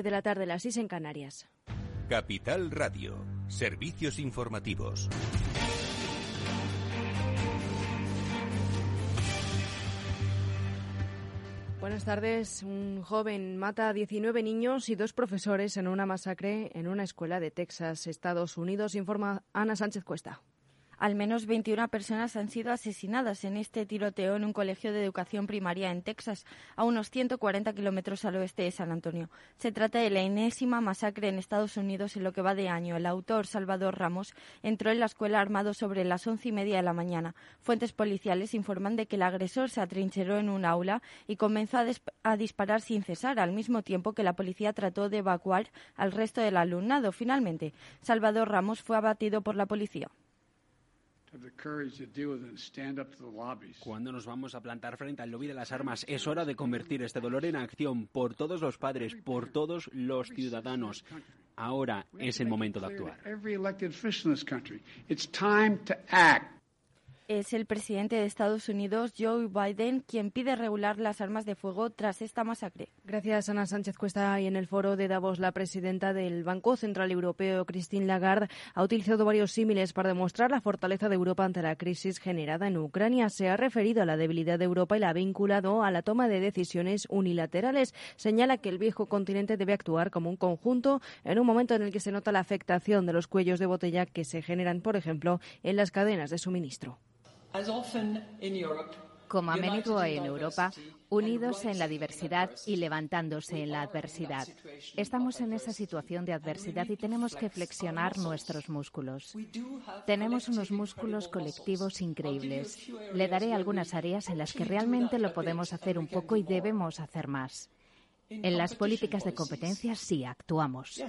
de la tarde, las 6 en Canarias. Capital Radio, servicios informativos. Buenas tardes. Un joven mata a 19 niños y dos profesores en una masacre en una escuela de Texas, Estados Unidos, informa Ana Sánchez Cuesta. Al menos 21 personas han sido asesinadas en este tiroteo en un colegio de educación primaria en Texas, a unos 140 kilómetros al oeste de San Antonio. Se trata de la enésima masacre en Estados Unidos en lo que va de año. El autor, Salvador Ramos, entró en la escuela armado sobre las once y media de la mañana. Fuentes policiales informan de que el agresor se atrincheró en un aula y comenzó a, a disparar sin cesar, al mismo tiempo que la policía trató de evacuar al resto del alumnado. Finalmente, Salvador Ramos fue abatido por la policía. Cuando nos vamos a plantar frente al lobby de las armas, es hora de convertir este dolor en acción por todos los padres, por todos los ciudadanos. Ahora es el momento de actuar. Es el presidente de Estados Unidos, Joe Biden, quien pide regular las armas de fuego tras esta masacre. Gracias, Ana Sánchez Cuesta. Y en el foro de Davos, la presidenta del Banco Central Europeo, Christine Lagarde, ha utilizado varios símiles para demostrar la fortaleza de Europa ante la crisis generada en Ucrania. Se ha referido a la debilidad de Europa y la ha vinculado a la toma de decisiones unilaterales. Señala que el viejo continente debe actuar como un conjunto en un momento en el que se nota la afectación de los cuellos de botella que se generan, por ejemplo, en las cadenas de suministro. Como a menudo en Europa, unidos en la diversidad y levantándose en la adversidad. Estamos en esa situación de adversidad y tenemos que flexionar nuestros músculos. Tenemos unos músculos colectivos increíbles. Le daré algunas áreas en las que realmente lo podemos hacer un poco y debemos hacer más. En las políticas de competencia sí actuamos.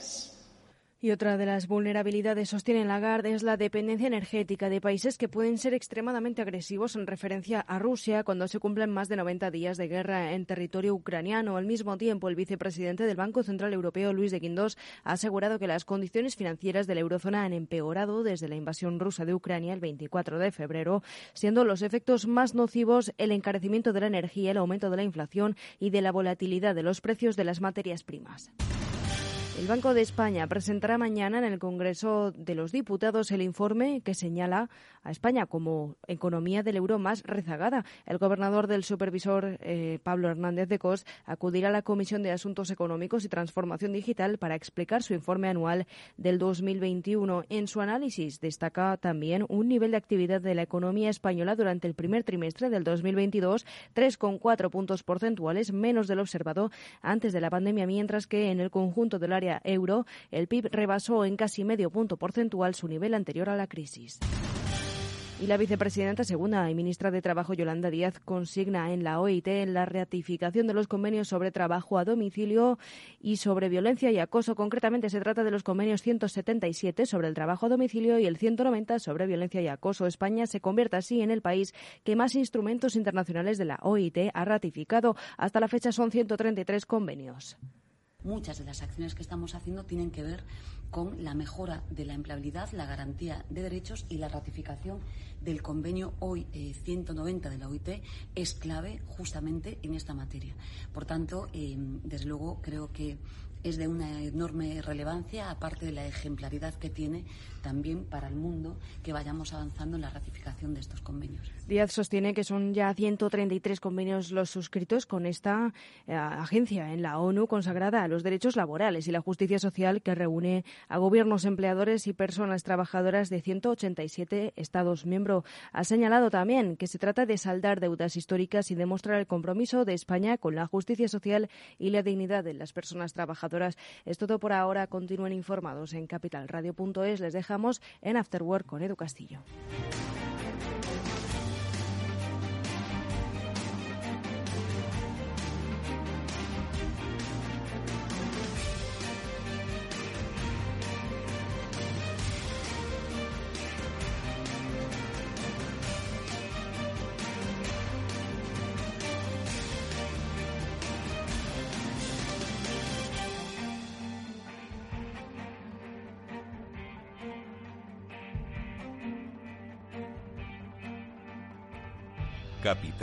Y otra de las vulnerabilidades, sostiene Lagarde, es la dependencia energética de países que pueden ser extremadamente agresivos en referencia a Rusia cuando se cumplen más de 90 días de guerra en territorio ucraniano. Al mismo tiempo, el vicepresidente del Banco Central Europeo, Luis de Guindos, ha asegurado que las condiciones financieras de la eurozona han empeorado desde la invasión rusa de Ucrania el 24 de febrero, siendo los efectos más nocivos el encarecimiento de la energía, el aumento de la inflación y de la volatilidad de los precios de las materias primas. El Banco de España presentará mañana en el Congreso de los Diputados el informe que señala a España como economía del euro más rezagada. El gobernador del supervisor, eh, Pablo Hernández de Cos, acudirá a la Comisión de Asuntos Económicos y Transformación Digital para explicar su informe anual del 2021. En su análisis destaca también un nivel de actividad de la economía española durante el primer trimestre del 2022, 3,4 puntos porcentuales menos del observado antes de la pandemia, mientras que en el conjunto del área el PIB rebasó en casi medio punto porcentual su nivel anterior a la crisis. Y la vicepresidenta segunda y ministra de Trabajo, Yolanda Díaz, consigna en la OIT la ratificación de los convenios sobre trabajo a domicilio y sobre violencia y acoso. Concretamente, se trata de los convenios 177 sobre el trabajo a domicilio y el 190 sobre violencia y acoso. España se convierte así en el país que más instrumentos internacionales de la OIT ha ratificado. Hasta la fecha son 133 convenios muchas de las acciones que estamos haciendo tienen que ver con la mejora de la empleabilidad, la garantía de derechos y la ratificación del convenio hoy 190 de la OIT es clave justamente en esta materia. Por tanto, eh, desde luego creo que es de una enorme relevancia, aparte de la ejemplaridad que tiene también para el mundo que vayamos avanzando en la ratificación de estos convenios. Díaz sostiene que son ya 133 convenios los suscritos con esta eh, agencia en la ONU consagrada a los derechos laborales y la justicia social que reúne a gobiernos, empleadores y personas trabajadoras de 187 Estados miembros. Ha señalado también que se trata de saldar deudas históricas y demostrar el compromiso de España con la justicia social y la dignidad de las personas trabajadoras. Es todo por ahora. Continúen informados en capitalradio.es. Les dejamos en Afterwork con Edu Castillo.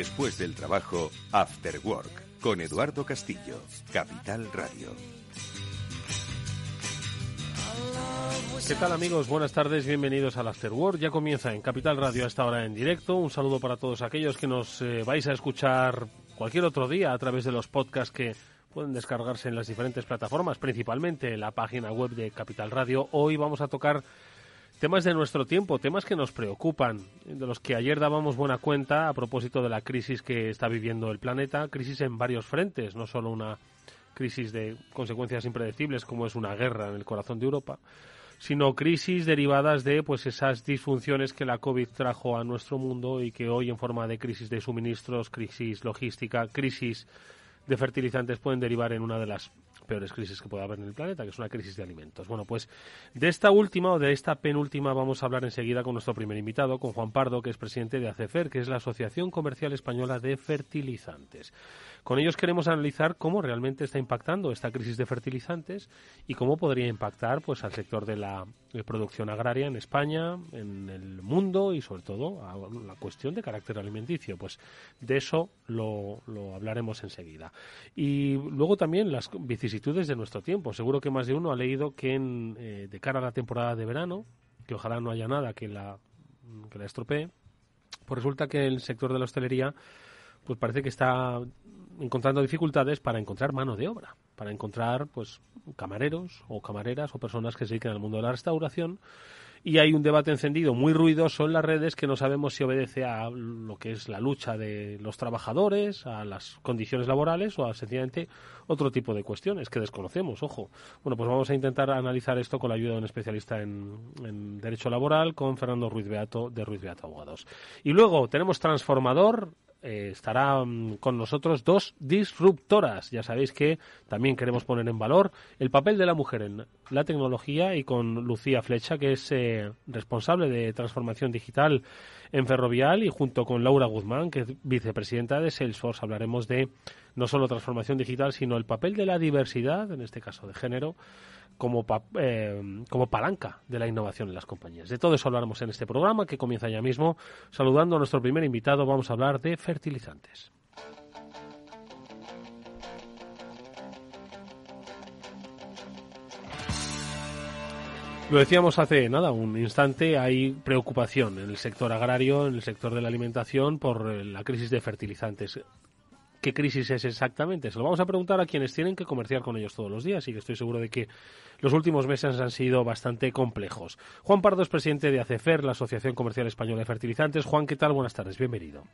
Después del trabajo, After Work, con Eduardo Castillo, Capital Radio. ¿Qué tal amigos? Buenas tardes, bienvenidos al After Work. Ya comienza en Capital Radio a esta hora en directo. Un saludo para todos aquellos que nos eh, vais a escuchar cualquier otro día a través de los podcasts que pueden descargarse en las diferentes plataformas, principalmente en la página web de Capital Radio. Hoy vamos a tocar Temas de nuestro tiempo, temas que nos preocupan, de los que ayer dábamos buena cuenta a propósito de la crisis que está viviendo el planeta, crisis en varios frentes, no solo una crisis de consecuencias impredecibles como es una guerra en el corazón de Europa, sino crisis derivadas de pues esas disfunciones que la COVID trajo a nuestro mundo y que hoy en forma de crisis de suministros, crisis logística, crisis de fertilizantes pueden derivar en una de las peores crisis que puede haber en el planeta, que es una crisis de alimentos. Bueno, pues de esta última o de esta penúltima vamos a hablar enseguida con nuestro primer invitado, con Juan Pardo, que es presidente de ACEFER, que es la Asociación Comercial Española de Fertilizantes. Con ellos queremos analizar cómo realmente está impactando esta crisis de fertilizantes y cómo podría impactar pues al sector de la producción agraria en España, en el mundo y sobre todo a la cuestión de carácter alimenticio. Pues de eso lo, hablaremos enseguida. Y luego también las vicisitudes de nuestro tiempo. Seguro que más de uno ha leído que en, eh, de cara a la temporada de verano, que ojalá no haya nada que la, que la estropee, pues resulta que el sector de la hostelería pues parece que está encontrando dificultades para encontrar mano de obra, para encontrar pues camareros o camareras o personas que se dediquen al mundo de la restauración y hay un debate encendido muy ruidoso en las redes que no sabemos si obedece a lo que es la lucha de los trabajadores, a las condiciones laborales o a sencillamente otro tipo de cuestiones que desconocemos, ojo. Bueno, pues vamos a intentar analizar esto con la ayuda de un especialista en, Derecho Laboral, con Fernando Ruiz Beato, de Ruiz Beato Abogados. Y luego tenemos Transformador, eh, estará mm, con nosotros dos disruptoras. Ya sabéis que también queremos poner en valor el papel de la mujer en la tecnología y con Lucía Flecha, que es eh, responsable de transformación digital en Ferrovial, y junto con Laura Guzmán, que es vicepresidenta de Salesforce, hablaremos de no solo transformación digital, sino el papel de la diversidad, en este caso de género, como, eh, como palanca de la innovación en las compañías. De todo eso hablaremos en este programa que comienza ya mismo. Saludando a nuestro primer invitado, vamos a hablar de fertilizantes. Lo decíamos hace nada, un instante, hay preocupación en el sector agrario, en el sector de la alimentación por eh, la crisis de fertilizantes qué crisis es exactamente. Se lo vamos a preguntar a quienes tienen que comerciar con ellos todos los días y que estoy seguro de que los últimos meses han sido bastante complejos. Juan Pardo es presidente de ACEFER, la Asociación Comercial Española de Fertilizantes. Juan, ¿qué tal? Buenas tardes, bienvenido.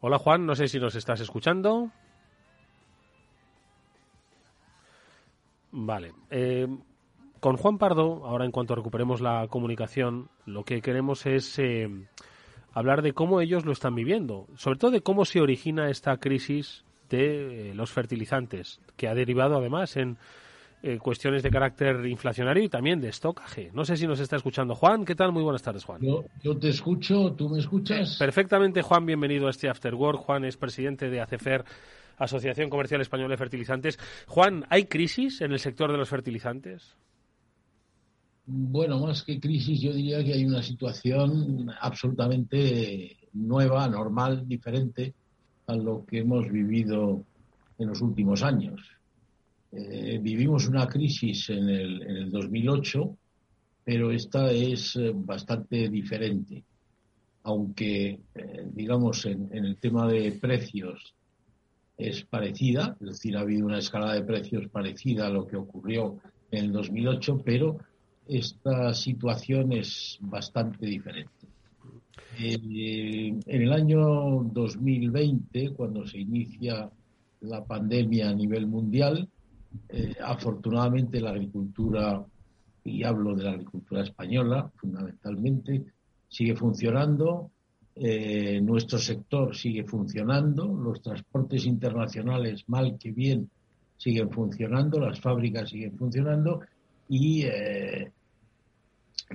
Hola Juan, no sé si nos estás escuchando. Vale. Eh, con Juan Pardo, ahora en cuanto recuperemos la comunicación, lo que queremos es eh, hablar de cómo ellos lo están viviendo, sobre todo de cómo se origina esta crisis de eh, los fertilizantes, que ha derivado además en eh, cuestiones de carácter inflacionario y también de estocaje. No sé si nos está escuchando Juan. ¿Qué tal? Muy buenas tardes, Juan. Yo, yo te escucho, ¿tú me escuchas? Perfectamente, Juan. Bienvenido a este After Work. Juan es presidente de ACEFER, Asociación Comercial Española de Fertilizantes. Juan, ¿hay crisis en el sector de los fertilizantes? Bueno, más que crisis, yo diría que hay una situación absolutamente nueva, normal, diferente a lo que hemos vivido en los últimos años. Eh, vivimos una crisis en el, en el 2008, pero esta es eh, bastante diferente. Aunque, eh, digamos, en, en, el tema de precios es parecida, es decir, ha habido una escala de precios parecida a lo que ocurrió en el 2008, pero esta situación es bastante diferente. Eh, en el año 2020, cuando se inicia la pandemia a nivel mundial, eh, afortunadamente la agricultura, y hablo de la agricultura española fundamentalmente, sigue funcionando, eh, nuestro sector sigue funcionando, los transportes internacionales, mal que bien, siguen funcionando, las fábricas siguen funcionando y eh,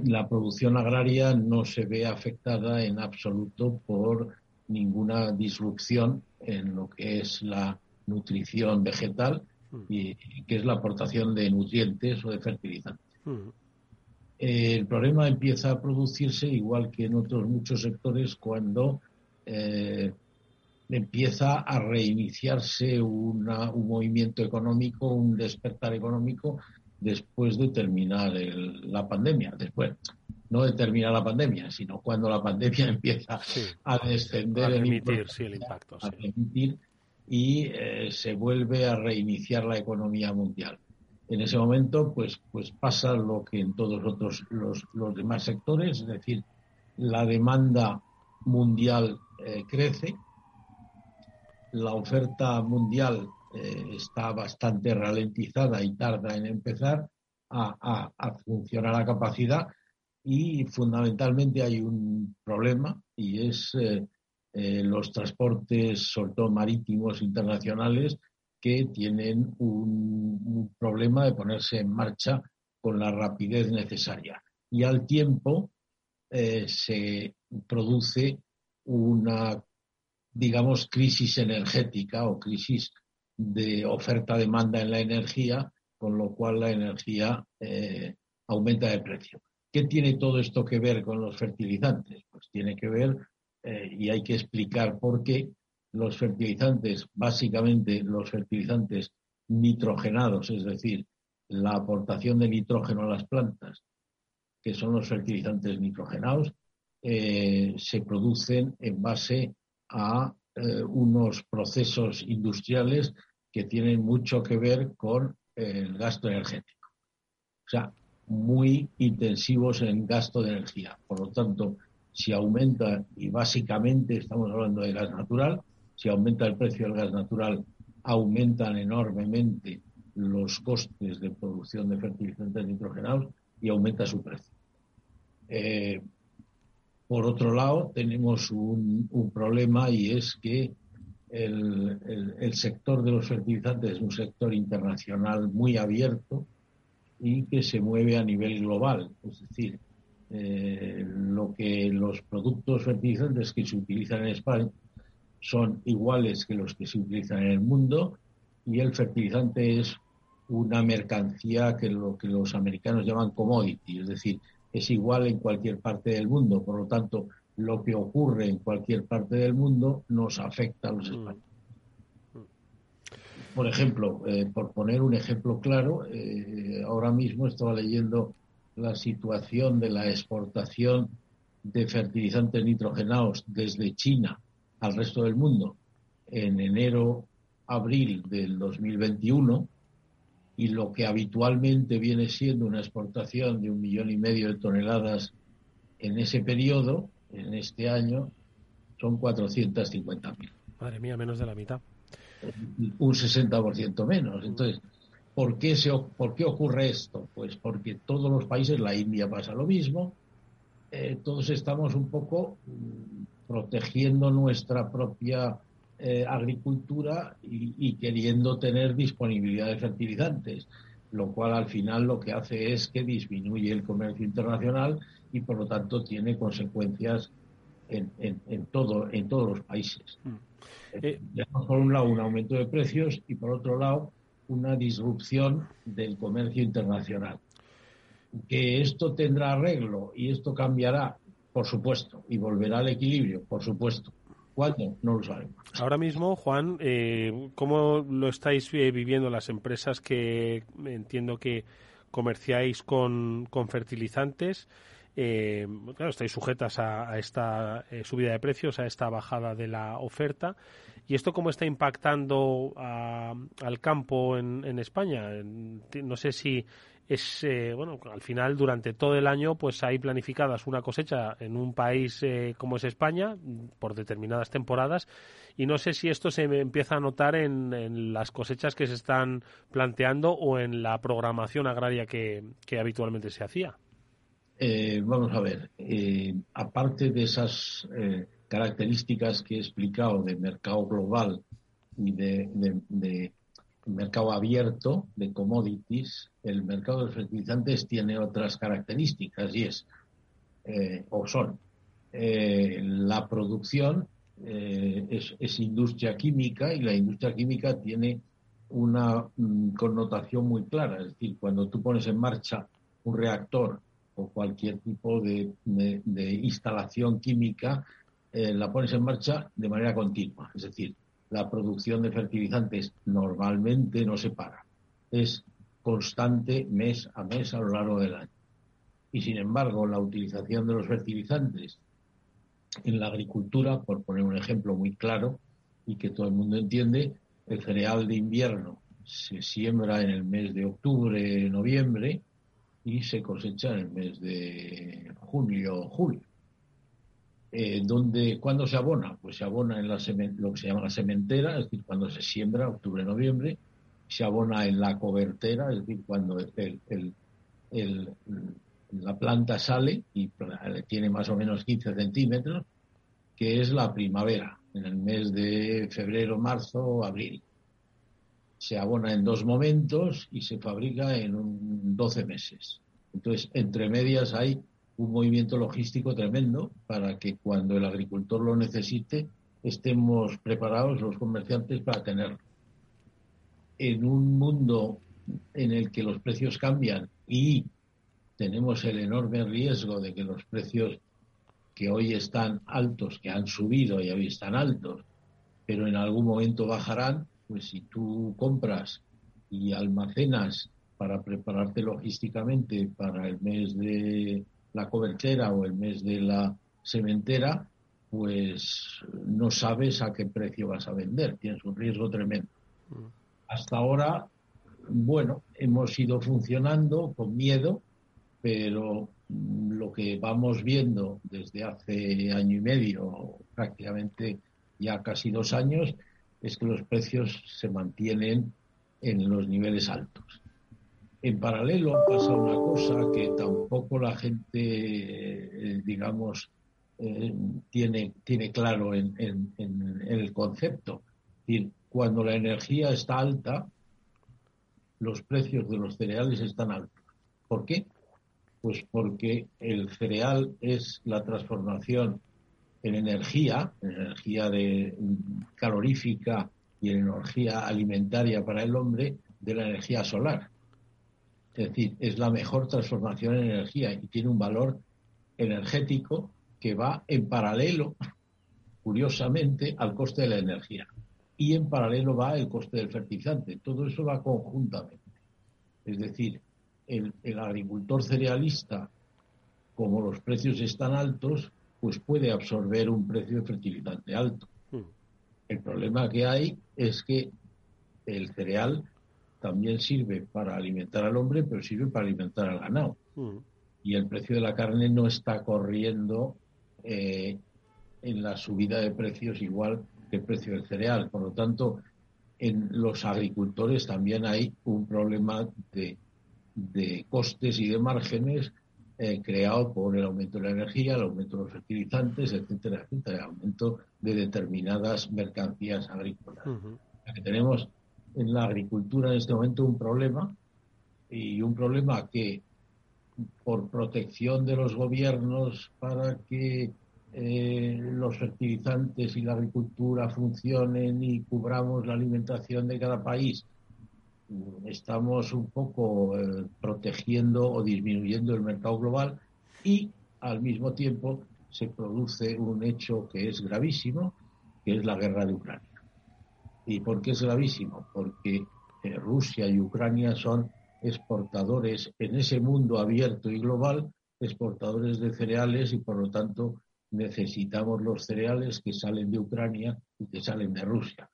la producción agraria no se ve afectada en absoluto por ninguna disrupción en lo que es la nutrición vegetal y que es la aportación de nutrientes o de fertilizantes. El problema empieza a producirse igual que en otros muchos sectores cuando eh, empieza a reiniciarse una, un movimiento económico, un despertar económico después de terminar la pandemia. Después, no de terminar la pandemia, sino cuando la pandemia empieza a descender a remitir, el, el impacto, a remitir y eh, se vuelve a reiniciar la economía mundial. En ese momento, pues, pues pasa lo que en todos otros los, los demás sectores, es decir, la demanda mundial eh, crece, la oferta mundial eh, está bastante ralentizada y tarda en empezar a, a, funcionar a capacidad y fundamentalmente hay un problema y es eh, los transportes, sobre todo marítimos internacionales, que tienen un, problema de ponerse en marcha con la rapidez necesaria. Y al tiempo eh, se produce una, digamos, crisis energética o crisis de oferta-demanda en la energía, con lo cual la energía eh, aumenta de precio. ¿Qué tiene todo esto que ver con los fertilizantes? Pues tiene que ver, eh, y hay que explicar por qué, los fertilizantes, básicamente los fertilizantes nitrogenados, es decir, la aportación de nitrógeno a las plantas, que son los fertilizantes nitrogenados, eh, se producen en base a eh, unos procesos industriales que tienen mucho que ver con el gasto energético. O sea, muy intensivos en gasto de energía. Por lo tanto, si aumenta, y básicamente estamos hablando de gas natural, si aumenta el precio del gas natural, aumentan enormemente los costes de producción de fertilizantes nitrogenados y aumenta su precio. Eh, por otro lado, tenemos un, problema y es que el, sector de los fertilizantes es un sector internacional muy abierto y que se mueve a nivel global. Es decir, eh, lo que los productos fertilizantes que se utilizan en España son iguales que los que se utilizan en el mundo y el fertilizante es una mercancía que lo que los americanos llaman commodity, es decir, es igual en cualquier parte del mundo. Por lo tanto, lo que ocurre en cualquier parte del mundo nos afecta a los mm. españoles. Por ejemplo, eh, por poner un ejemplo claro, eh, ahora mismo estaba leyendo la situación de la exportación de fertilizantes nitrogenados desde China al resto del mundo en enero, abril del 2021 y lo que habitualmente viene siendo una exportación de un millón y medio de toneladas en ese periodo, en este año son 450.000. Madre mía, menos de la mitad. Un 60% menos. Entonces, ¿por qué, se, ¿por qué ocurre esto? Pues porque todos los países, la India pasa lo mismo, eh, todos estamos un poco mm, protegiendo nuestra propia eh, agricultura y, y, queriendo tener disponibilidad de fertilizantes. lo cual al final lo que hace es que disminuye el comercio internacional y por lo tanto tiene consecuencias en, en, todo, en todos los países. Mm. Eh, por un lado un aumento de precios y por otro lado una disrupción del comercio internacional. Que esto tendrá arreglo y esto cambiará, por supuesto, y volverá al equilibrio, por supuesto. ¿Cuándo? No lo sabemos. Ahora mismo, Juan, eh, ¿cómo lo estáis eh, viviendo las empresas que entiendo que comerciáis con, fertilizantes? Eh, claro, estáis sujetas a, esta eh, subida de precios, a esta bajada de la oferta. ¿Y esto cómo está impactando al campo en, en España? No sé si es eh, bueno al final durante todo el año pues hay planificadas una cosecha en un país eh, como es España por determinadas temporadas y no sé si esto se empieza a notar en, las cosechas que se están planteando o en la programación agraria que, habitualmente se hacía. Eh, vamos a ver aparte de esas características que he explicado de mercado global y de mercado abierto de commodities, el mercado de fertilizantes tiene otras características y es, eh, o son, eh, la producción eh, es, industria química y la industria química tiene una mm, connotación muy clara. Es decir, cuando tú pones en marcha un reactor o cualquier tipo de, de instalación química, la pones en marcha de manera continua. Es decir, la producción de fertilizantes normalmente no se para. Es constante mes a mes a lo largo del año. Y sin embargo, la utilización de los fertilizantes en la agricultura, por poner un ejemplo muy claro y que todo el mundo entiende, el cereal de invierno se siembra en el mes de octubre, noviembre y se cosecha en el mes de julio, julio. Eh, donde, ¿Cuándo se abona? Pues se abona en la lo que se llama la sementera, es decir, cuando se siembra, octubre, noviembre, se abona en la cobertera, es decir, cuando la planta sale y tiene más o menos 15 centímetros, que es la primavera, en el mes de febrero, marzo, abril. Se abona en dos momentos y se fabrica en un 12 meses. Entonces, entre medias hay un movimiento logístico tremendo para que cuando el agricultor lo necesite estemos preparados los comerciantes para tenerlo. En un mundo en el que los precios cambian y tenemos el enorme riesgo de que los precios que hoy están altos, que han subido y hoy están altos, pero en algún momento bajarán, pues si tú compras y almacenas para prepararte logísticamente para el mes de la cobertera o el mes de la sementera, pues no sabes a qué precio vas a vender, tienes un riesgo tremendo. Mm. Hasta ahora, bueno, hemos ido funcionando con miedo, pero lo que vamos viendo desde hace año y medio, prácticamente ya casi dos años, es que los precios se mantienen en los niveles altos. En paralelo pasa una cosa que tampoco la gente, eh, digamos, eh, tiene, tiene claro en, el concepto. cuando la energía está alta, los precios de los cereales están altos. ¿Por qué? Pues porque el cereal es la transformación en energía, en energía calorífica y en energía alimentaria para el hombre, de la energía solar. Es decir, es la mejor transformación en energía y tiene un valor energético que va en paralelo, curiosamente, al coste de la energía. Y en paralelo va el coste del fertilizante. Todo eso va conjuntamente. Es decir, el, agricultor cerealista, como los precios están altos, pues puede absorber un precio de fertilizante alto. Hmm. El problema que hay es que el cereal también sirve para alimentar al hombre, pero sirve para alimentar al ganado. Mm. Y el precio de la carne no está corriendo eh, en la subida de precios igual que el precio del cereal. Por lo tanto, en los agricultores también hay un problema de, costes y de márgenes eh, creado por el aumento de la energía, el aumento de los fertilizantes, etcétera, etcétera, el aumento de determinadas mercancías agrícolas. que tenemos en la agricultura en este momento un problema y un problema que por protección de los gobiernos para que eh, los fertilizantes y la agricultura funcionen y cubramos la alimentación de cada país, estamos un poco eh, protegiendo o disminuyendo el mercado global y al mismo tiempo se produce un hecho que es gravísimo, que es la guerra de Ucrania. ¿Y por qué es gravísimo? Porque eh, Rusia y Ucrania son exportadores en ese mundo abierto y global, exportadores de cereales y por lo tanto necesitamos los cereales que salen de Ucrania y que salen de Rusia.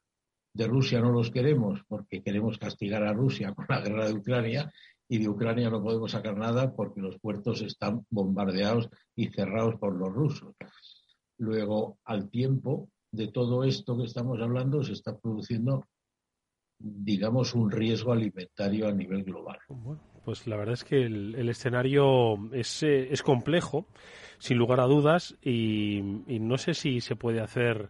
De Rusia no los queremos porque queremos castigar a Rusia con la guerra de Ucrania y de Ucrania no podemos sacar nada porque los puertos están bombardeados y cerrados por los rusos. Luego, al tiempo de todo esto que estamos hablando, se está produciendo, digamos, un riesgo alimentario a nivel global. pues la verdad es que el, escenario es, eh, es, complejo, sin lugar a dudas, y no sé si se puede hacer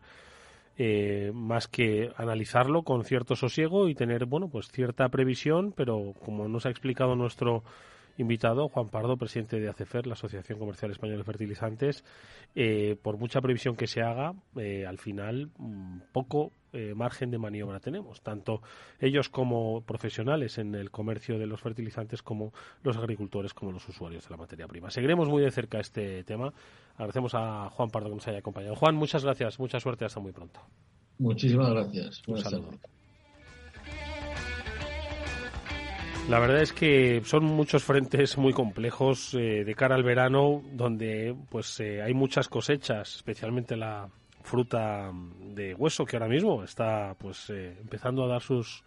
eh, más que analizarlo con cierto sosiego y tener, bueno, pues cierta previsión, pero como nos ha explicado nuestro invitado, Juan Pardo, presidente de ACEFER, la Asociación Comercial Española de Fertilizantes, eh, por mucha previsión que se haga, eh, al final mm, poco eh, margen de maniobra tenemos, tanto ellos como profesionales en el comercio de los fertilizantes, como los agricultores, como los usuarios de la materia prima. Seguiremos muy de cerca este tema. Agradecemos a Juan Pardo que nos haya acompañado. Juan, muchas gracias, mucha suerte, hasta muy pronto. Muchísimas gracias. Un saludo. La verdad es que son muchos frentes muy complejos eh, de cara al verano, donde pues eh, hay muchas cosechas, especialmente la fruta de hueso que ahora mismo está pues eh, empezando a dar sus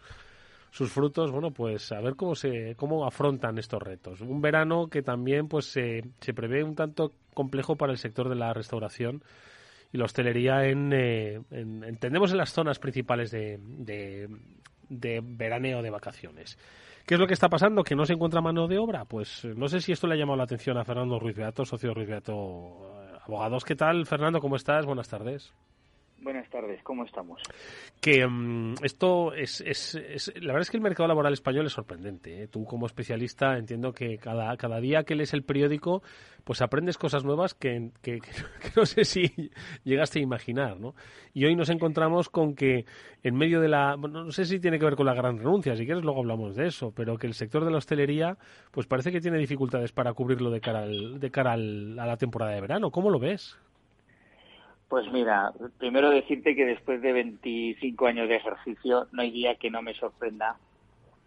sus frutos. Bueno, pues a ver cómo se cómo afrontan estos retos. Un verano que también pues se prevé un tanto complejo para el sector de la restauración y la hostelería en, entendemos en las zonas principales de, de, de veraneo de vacaciones. ¿Qué es lo que está pasando? ¿Que no se encuentra mano de obra? Pues eh, no sé si esto le ha llamado la atención a Fernando Ruiz Beato, socio Ruiz Beato eh, Abogados. ¿Qué tal, Fernando? ¿Cómo estás? Buenas tardes. Buenas tardes, ¿cómo estamos? Que mm, esto es, es, La verdad es que el mercado laboral español es sorprendente. ¿eh? Tú, como especialista, entiendo que cada, cada día que lees el periódico, pues aprendes cosas nuevas que, que, no sé si llegaste a imaginar, ¿no? Y hoy nos encontramos con que en medio de la. no sé si tiene que ver con la gran renuncia, si quieres, luego hablamos de eso, pero que el sector de la hostelería, pues parece que tiene dificultades para cubrirlo de cara, al, de cara al, a la temporada de verano. ¿Cómo lo ves? Pues mira, primero decirte que después de 25 años de ejercicio no hay día que no me sorprenda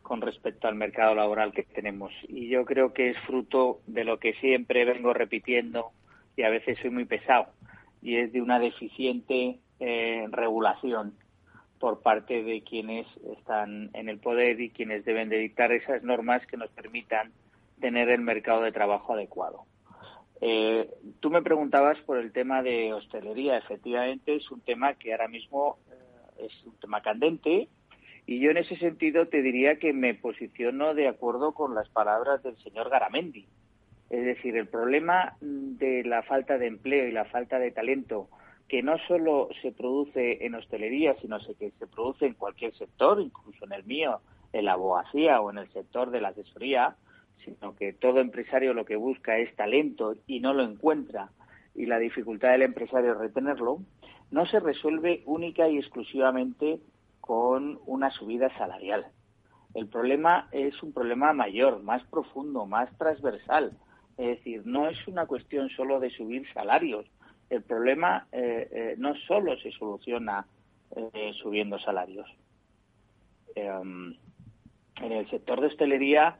con respecto al mercado laboral que tenemos. Y yo creo que es fruto de lo que siempre vengo repitiendo y a veces soy muy pesado, y es de una deficiente eh, regulación por parte de quienes están en el poder y quienes deben de dictar esas normas que nos permitan tener el mercado de trabajo adecuado. Eh, tú me preguntabas por el tema de hostelería. Efectivamente, es un tema que ahora mismo eh, es un tema candente y yo en ese sentido te diría que me posiciono de acuerdo con las palabras del señor Garamendi. Es decir, el problema de la falta de empleo y la falta de talento que no solo se produce en hostelería, sino que se produce en cualquier sector, incluso en el mío, en la abogacía o en el sector de la asesoría, sino que todo empresario lo que busca es talento y no lo encuentra y la dificultad del empresario es retenerlo, no se resuelve única y exclusivamente con una subida salarial. El problema es un problema mayor, más profundo, más transversal. Es decir, no es una cuestión solo de subir salarios. El problema eh, eh, no solo se soluciona eh, subiendo salarios. Em, en el sector de hostelería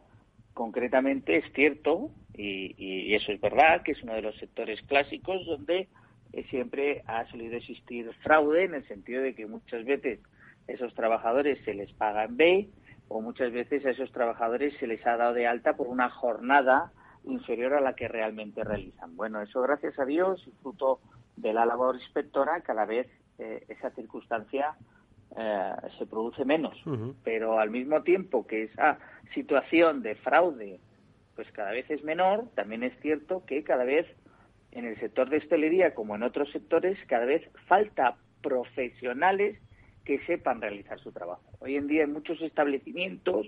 concretamente es cierto, y, eso es verdad, que es uno de los sectores clásicos donde eh, siempre ha solido existir fraude en el sentido de que muchas veces esos trabajadores se les paga en B o muchas veces a esos trabajadores se les ha dado de alta por una jornada inferior a la que realmente realizan. Bueno, eso gracias a Dios y fruto de la labor inspectora, cada vez eh, esa circunstancia eh, se produce menos. Pero al mismo tiempo que esa situación de fraude pues cada vez es menor, también es cierto que cada vez en el sector de hostelería como en otros sectores cada vez falta profesionales que sepan realizar su trabajo. Hoy en día hay muchos establecimientos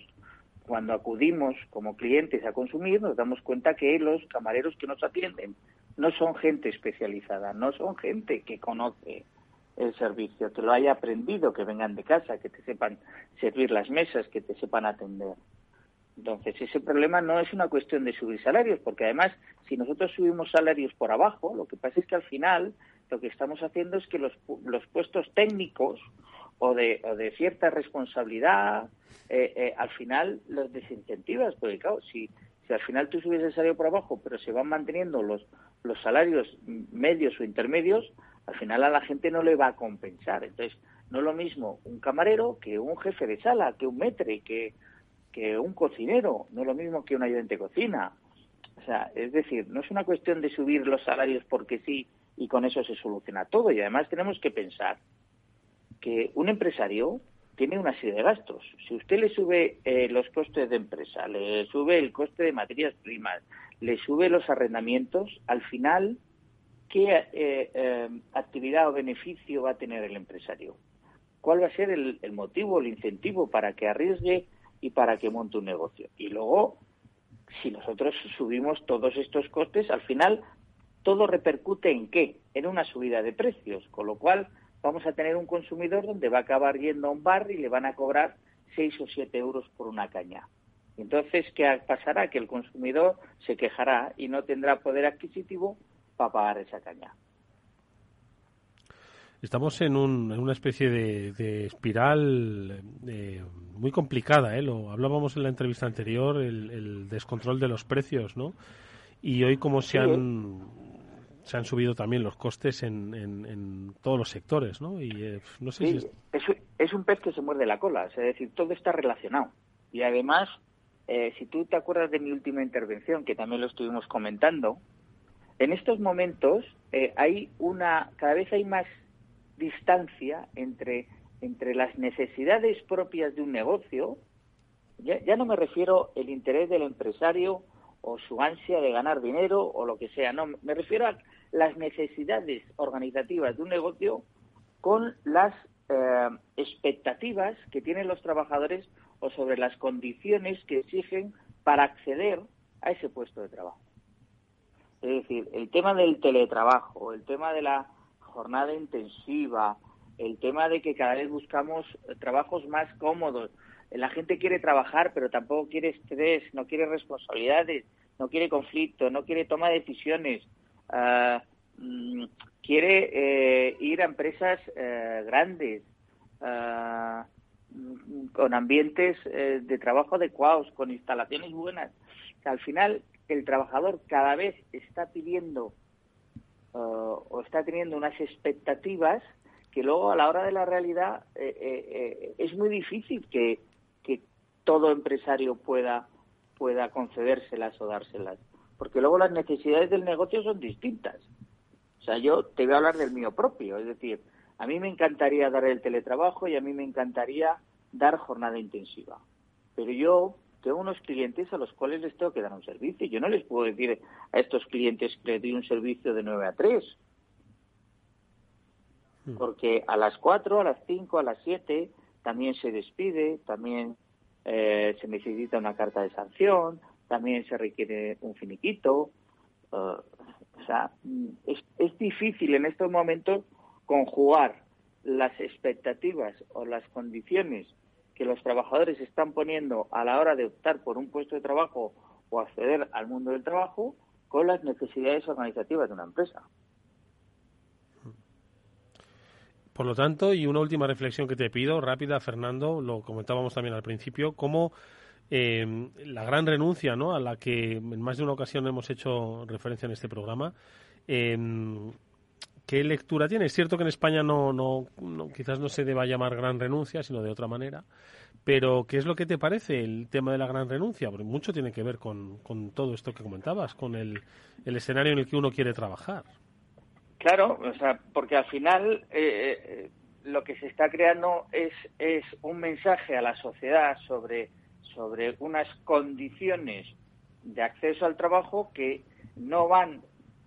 cuando acudimos como clientes a consumir, nos damos cuenta que los camareros que nos atienden no son gente especializada, no son gente que conoce el servicio, que lo haya aprendido, que vengan de casa, que te sepan servir las mesas, que te sepan atender. Entonces, ese problema no es una cuestión de subir salarios, porque además, si nosotros subimos salarios por abajo, lo que pasa es que al final lo que estamos haciendo es que los, los puestos técnicos o de, o de cierta responsabilidad, eh, eh, al final los desincentivas, porque claro, si, si al final tú subes el salario por abajo, pero se van manteniendo los, los salarios medios o intermedios, al final a la gente no le va a compensar. Entonces, no es lo mismo un camarero que un jefe de sala, que un metre, que, un cocinero, no es lo mismo que un ayudante de cocina. O sea, es decir, no es una cuestión de subir los salarios porque sí y con eso se soluciona todo. Y además tenemos que pensar que un empresario tiene una serie de gastos. Si usted le sube eh, los costes de empresa, le sube el coste de materias primas, le sube los arrendamientos, al final, ¿qué eh, eh, actividad o beneficio va a tener el empresario? ¿Cuál va a ser el, el motivo, el incentivo para que arriesgue y para que monte un negocio? Y luego, si nosotros subimos todos estos costes, al final todo repercute en qué? En una subida de precios, con lo cual vamos a tener un consumidor donde va a acabar yendo a un bar y le van a cobrar 6 o 7 euros por una caña. Entonces, ¿qué pasará? Que el consumidor se quejará y no tendrá poder adquisitivo para pagar esa caña. Estamos en, un, en una especie de, espiral eh, muy complicada, ¿eh? Lo hablábamos en la entrevista anterior, el, descontrol de los precios, ¿no? Y hoy como se han se han subido también los costes en, en, todos los sectores, ¿no? Y eh, no sé si es... es... un pez que se muerde la cola, es decir, todo está relacionado. Y además, eh, si tú te acuerdas de mi última intervención, que también lo estuvimos comentando, en estos momentos eh, hay una, cada vez hay más distancia entre, entre las necesidades propias de un negocio, ya, no me refiero el interés del empresario o su ansia de ganar dinero o lo que sea. No, me refiero a las necesidades organizativas de un negocio con las eh, expectativas que tienen los trabajadores o sobre las condiciones que exigen para acceder a ese puesto de trabajo. Es decir, el tema del teletrabajo, el tema de la jornada intensiva, el tema de que cada vez buscamos trabajos más cómodos, la gente quiere trabajar, pero tampoco quiere estrés, no quiere responsabilidades, no quiere conflicto, no quiere toma de decisiones, mm, quiere eh, ir a empresas eh, grandes, mm, con ambientes eh, de trabajo adecuados, con instalaciones buenas. al final, el trabajador cada vez está pidiendo ah, o está teniendo unas expectativas que luego a la hora de la realidad es muy difícil que, que todo empresario pueda pueda concedérselas o dárselas. Porque luego las necesidades del negocio son distintas. O sea, yo te voy a hablar del mío propio. Es decir, a mí me encantaría dar el teletrabajo y a mí me encantaría dar jornada intensiva. Pero yo tengo unos clientes a los cuales les tengo que dar un servicio. Yo no les puedo decir a estos clientes que les doy un servicio de 9 a 3. Hmm. Porque a las 4, a las 5, a las 7 también se despide, también eh, se necesita una carta de sanción, también se requiere un finiquito. Eh, o sea, es, es difícil en estos momentos conjugar las expectativas o las condiciones que los trabajadores están poniendo a la hora de optar por un puesto de trabajo o acceder al mundo del trabajo con las necesidades organizativas de una empresa. Por lo tanto, y una última reflexión que te pido, rápida, Fernando, lo comentábamos también al principio, cómo eh, la gran renuncia, ¿no? A la que en más de una ocasión hemos hecho referencia en este programa. Eh, ¿Qué lectura tiene? Es cierto que en España no, no, quizás no se deba llamar gran renuncia, sino de otra manera. Pero, ¿qué es lo que te parece el tema de la gran renuncia? Porque mucho tiene que ver con, con todo esto que comentabas, con el, el escenario en el que uno quiere trabajar. Claro, o sea, porque al final eh, eh, lo que se está creando es, es un mensaje a la sociedad sobre, sobre unas condiciones de acceso al trabajo que no van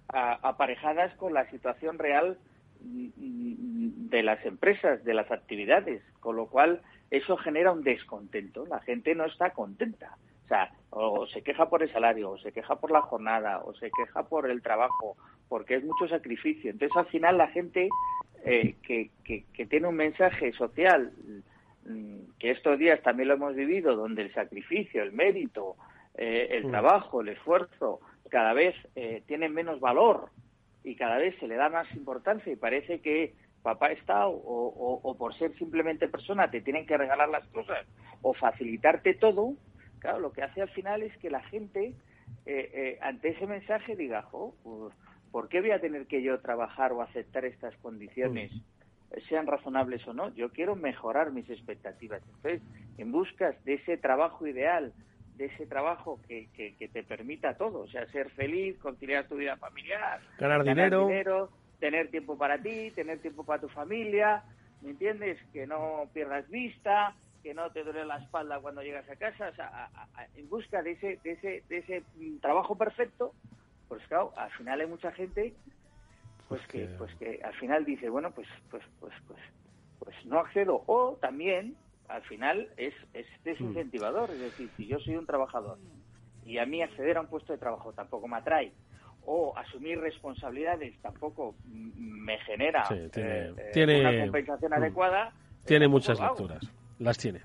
aparejadas con la situación real de las empresas, de las actividades, con lo cual eso genera un descontento. La gente no está contenta. O sea, o se queja por el salario, o se queja por la jornada, o se queja por el trabajo, porque es mucho sacrificio. Entonces, al final, la gente eh, que, que, tiene un mensaje social, mm, que estos días también lo hemos vivido, donde el sacrificio, el mérito, eh, el mm. trabajo, el esfuerzo, cada vez eh, tienen menos valor y cada vez se le da más importancia y parece que papá está o, por ser simplemente persona te tienen que regalar las cosas o facilitarte todo, claro, lo que hace al final es que la gente eh, eh, ante ese mensaje diga, jo, pues, ¿por qué voy a tener que yo trabajar o aceptar estas condiciones? sean razonables o no, yo quiero mejorar mis expectativas. Entonces, en busca de ese trabajo ideal, de ese trabajo que, que, te permita todo, o sea, ser feliz, conciliar tu vida familiar, ganar, dinero tener tiempo para ti, tener tiempo para tu familia, ¿me entiendes? Que no pierdas vista, que no te duele la espalda cuando llegas a casa, o sea, en busca de ese, de ese, de ese mm, trabajo perfecto, pues claro, al final hay mucha gente pues, pues que, pues que al final dice, bueno, pues, pues, pues, pues, pues no accedo. O también, al final, es, es desincentivador. Es decir, si yo soy un trabajador y a mí acceder a un puesto de trabajo tampoco me atrae, o asumir responsabilidades tampoco me genera eh, eh, una compensación adecuada. Tiene eh, muchas lecturas, las tiene.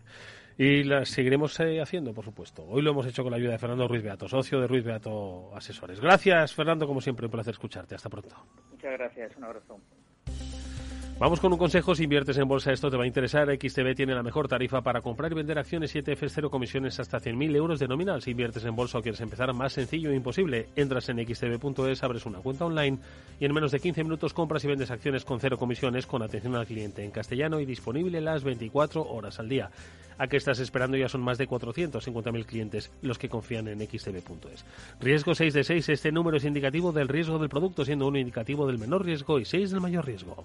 Y las seguiremos haciendo, por supuesto. Hoy lo hemos hecho con la ayuda de Fernando Ruiz Beato, socio de Ruiz Beato Asesores. Gracias, Fernando, como siempre, un placer escucharte. Hasta pronto. Muchas gracias, un abrazo. Vamos con un consejo, si inviertes en bolsa esto te va a interesar. XTB tiene la mejor tarifa para comprar y vender acciones 7F, cero comisiones hasta 100.000 euros de nominal. Si inviertes en bolsa o quieres empezar más sencillo e imposible, entras en xtb.es, abres una cuenta online y en menos de 15 minutos compras y vendes acciones con cero comisiones con atención al cliente en castellano y disponible las 24 horas al día. ¿A qué estás esperando? Ya son más de 450.000 clientes los que confían en xtb.es. Riesgo 6 de 6. Este número es indicativo del riesgo del producto, siendo uno indicativo del menor riesgo y 6 del mayor riesgo.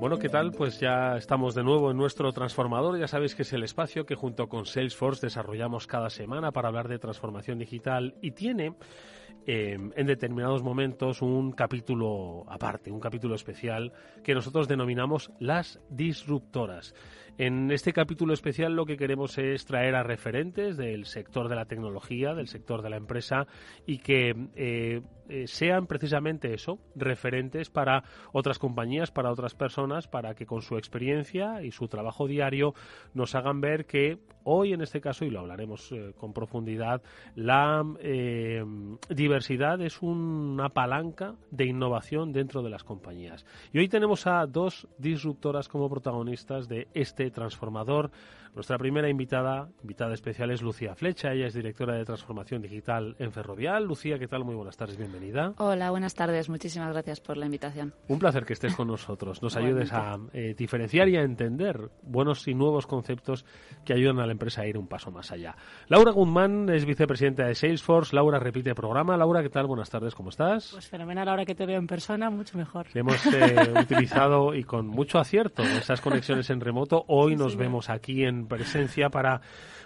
Bueno, ¿qué tal? Pues ya estamos de nuevo en nuestro transformador. Ya sabéis que es el espacio que junto con Salesforce desarrollamos cada semana para hablar de transformación digital y tiene em, en determinados momentos un capítulo aparte, un capítulo especial que nosotros denominamos las disruptoras. En este capítulo especial lo que queremos es traer a referentes del sector de la tecnología, del sector de la empresa y que eh, eh, sean precisamente eso, referentes para otras compañías, para otras personas para que con su experiencia y su trabajo diario nos hagan ver que hoy en este caso, y lo hablaremos eh, con profundidad, la eh, diversidad es una palanca de innovación dentro de las compañías. Y hoy tenemos a dos disruptoras como protagonistas de este transformador nuestra primera invitada, invitada especial, es Lucía Flecha. Ella es directora de transformación digital en Ferrovial. Lucía, ¿qué tal? Muy buenas tardes, bienvenida. Hola, buenas tardes. Muchísimas gracias por la invitación. Un placer que estés con nosotros. Nos ayudes a eh, diferenciar y a entender buenos y nuevos conceptos que ayudan a la empresa a ir un paso más allá. Laura Guzmán es vicepresidenta de Salesforce. Laura repite programa. Laura, ¿qué tal? Buenas tardes, ¿cómo estás? Pues fenomenal, ahora que te veo en persona, mucho mejor. Hemos eh, utilizado y con mucho acierto esas conexiones en remoto. Hoy nos vemos aquí en presencia para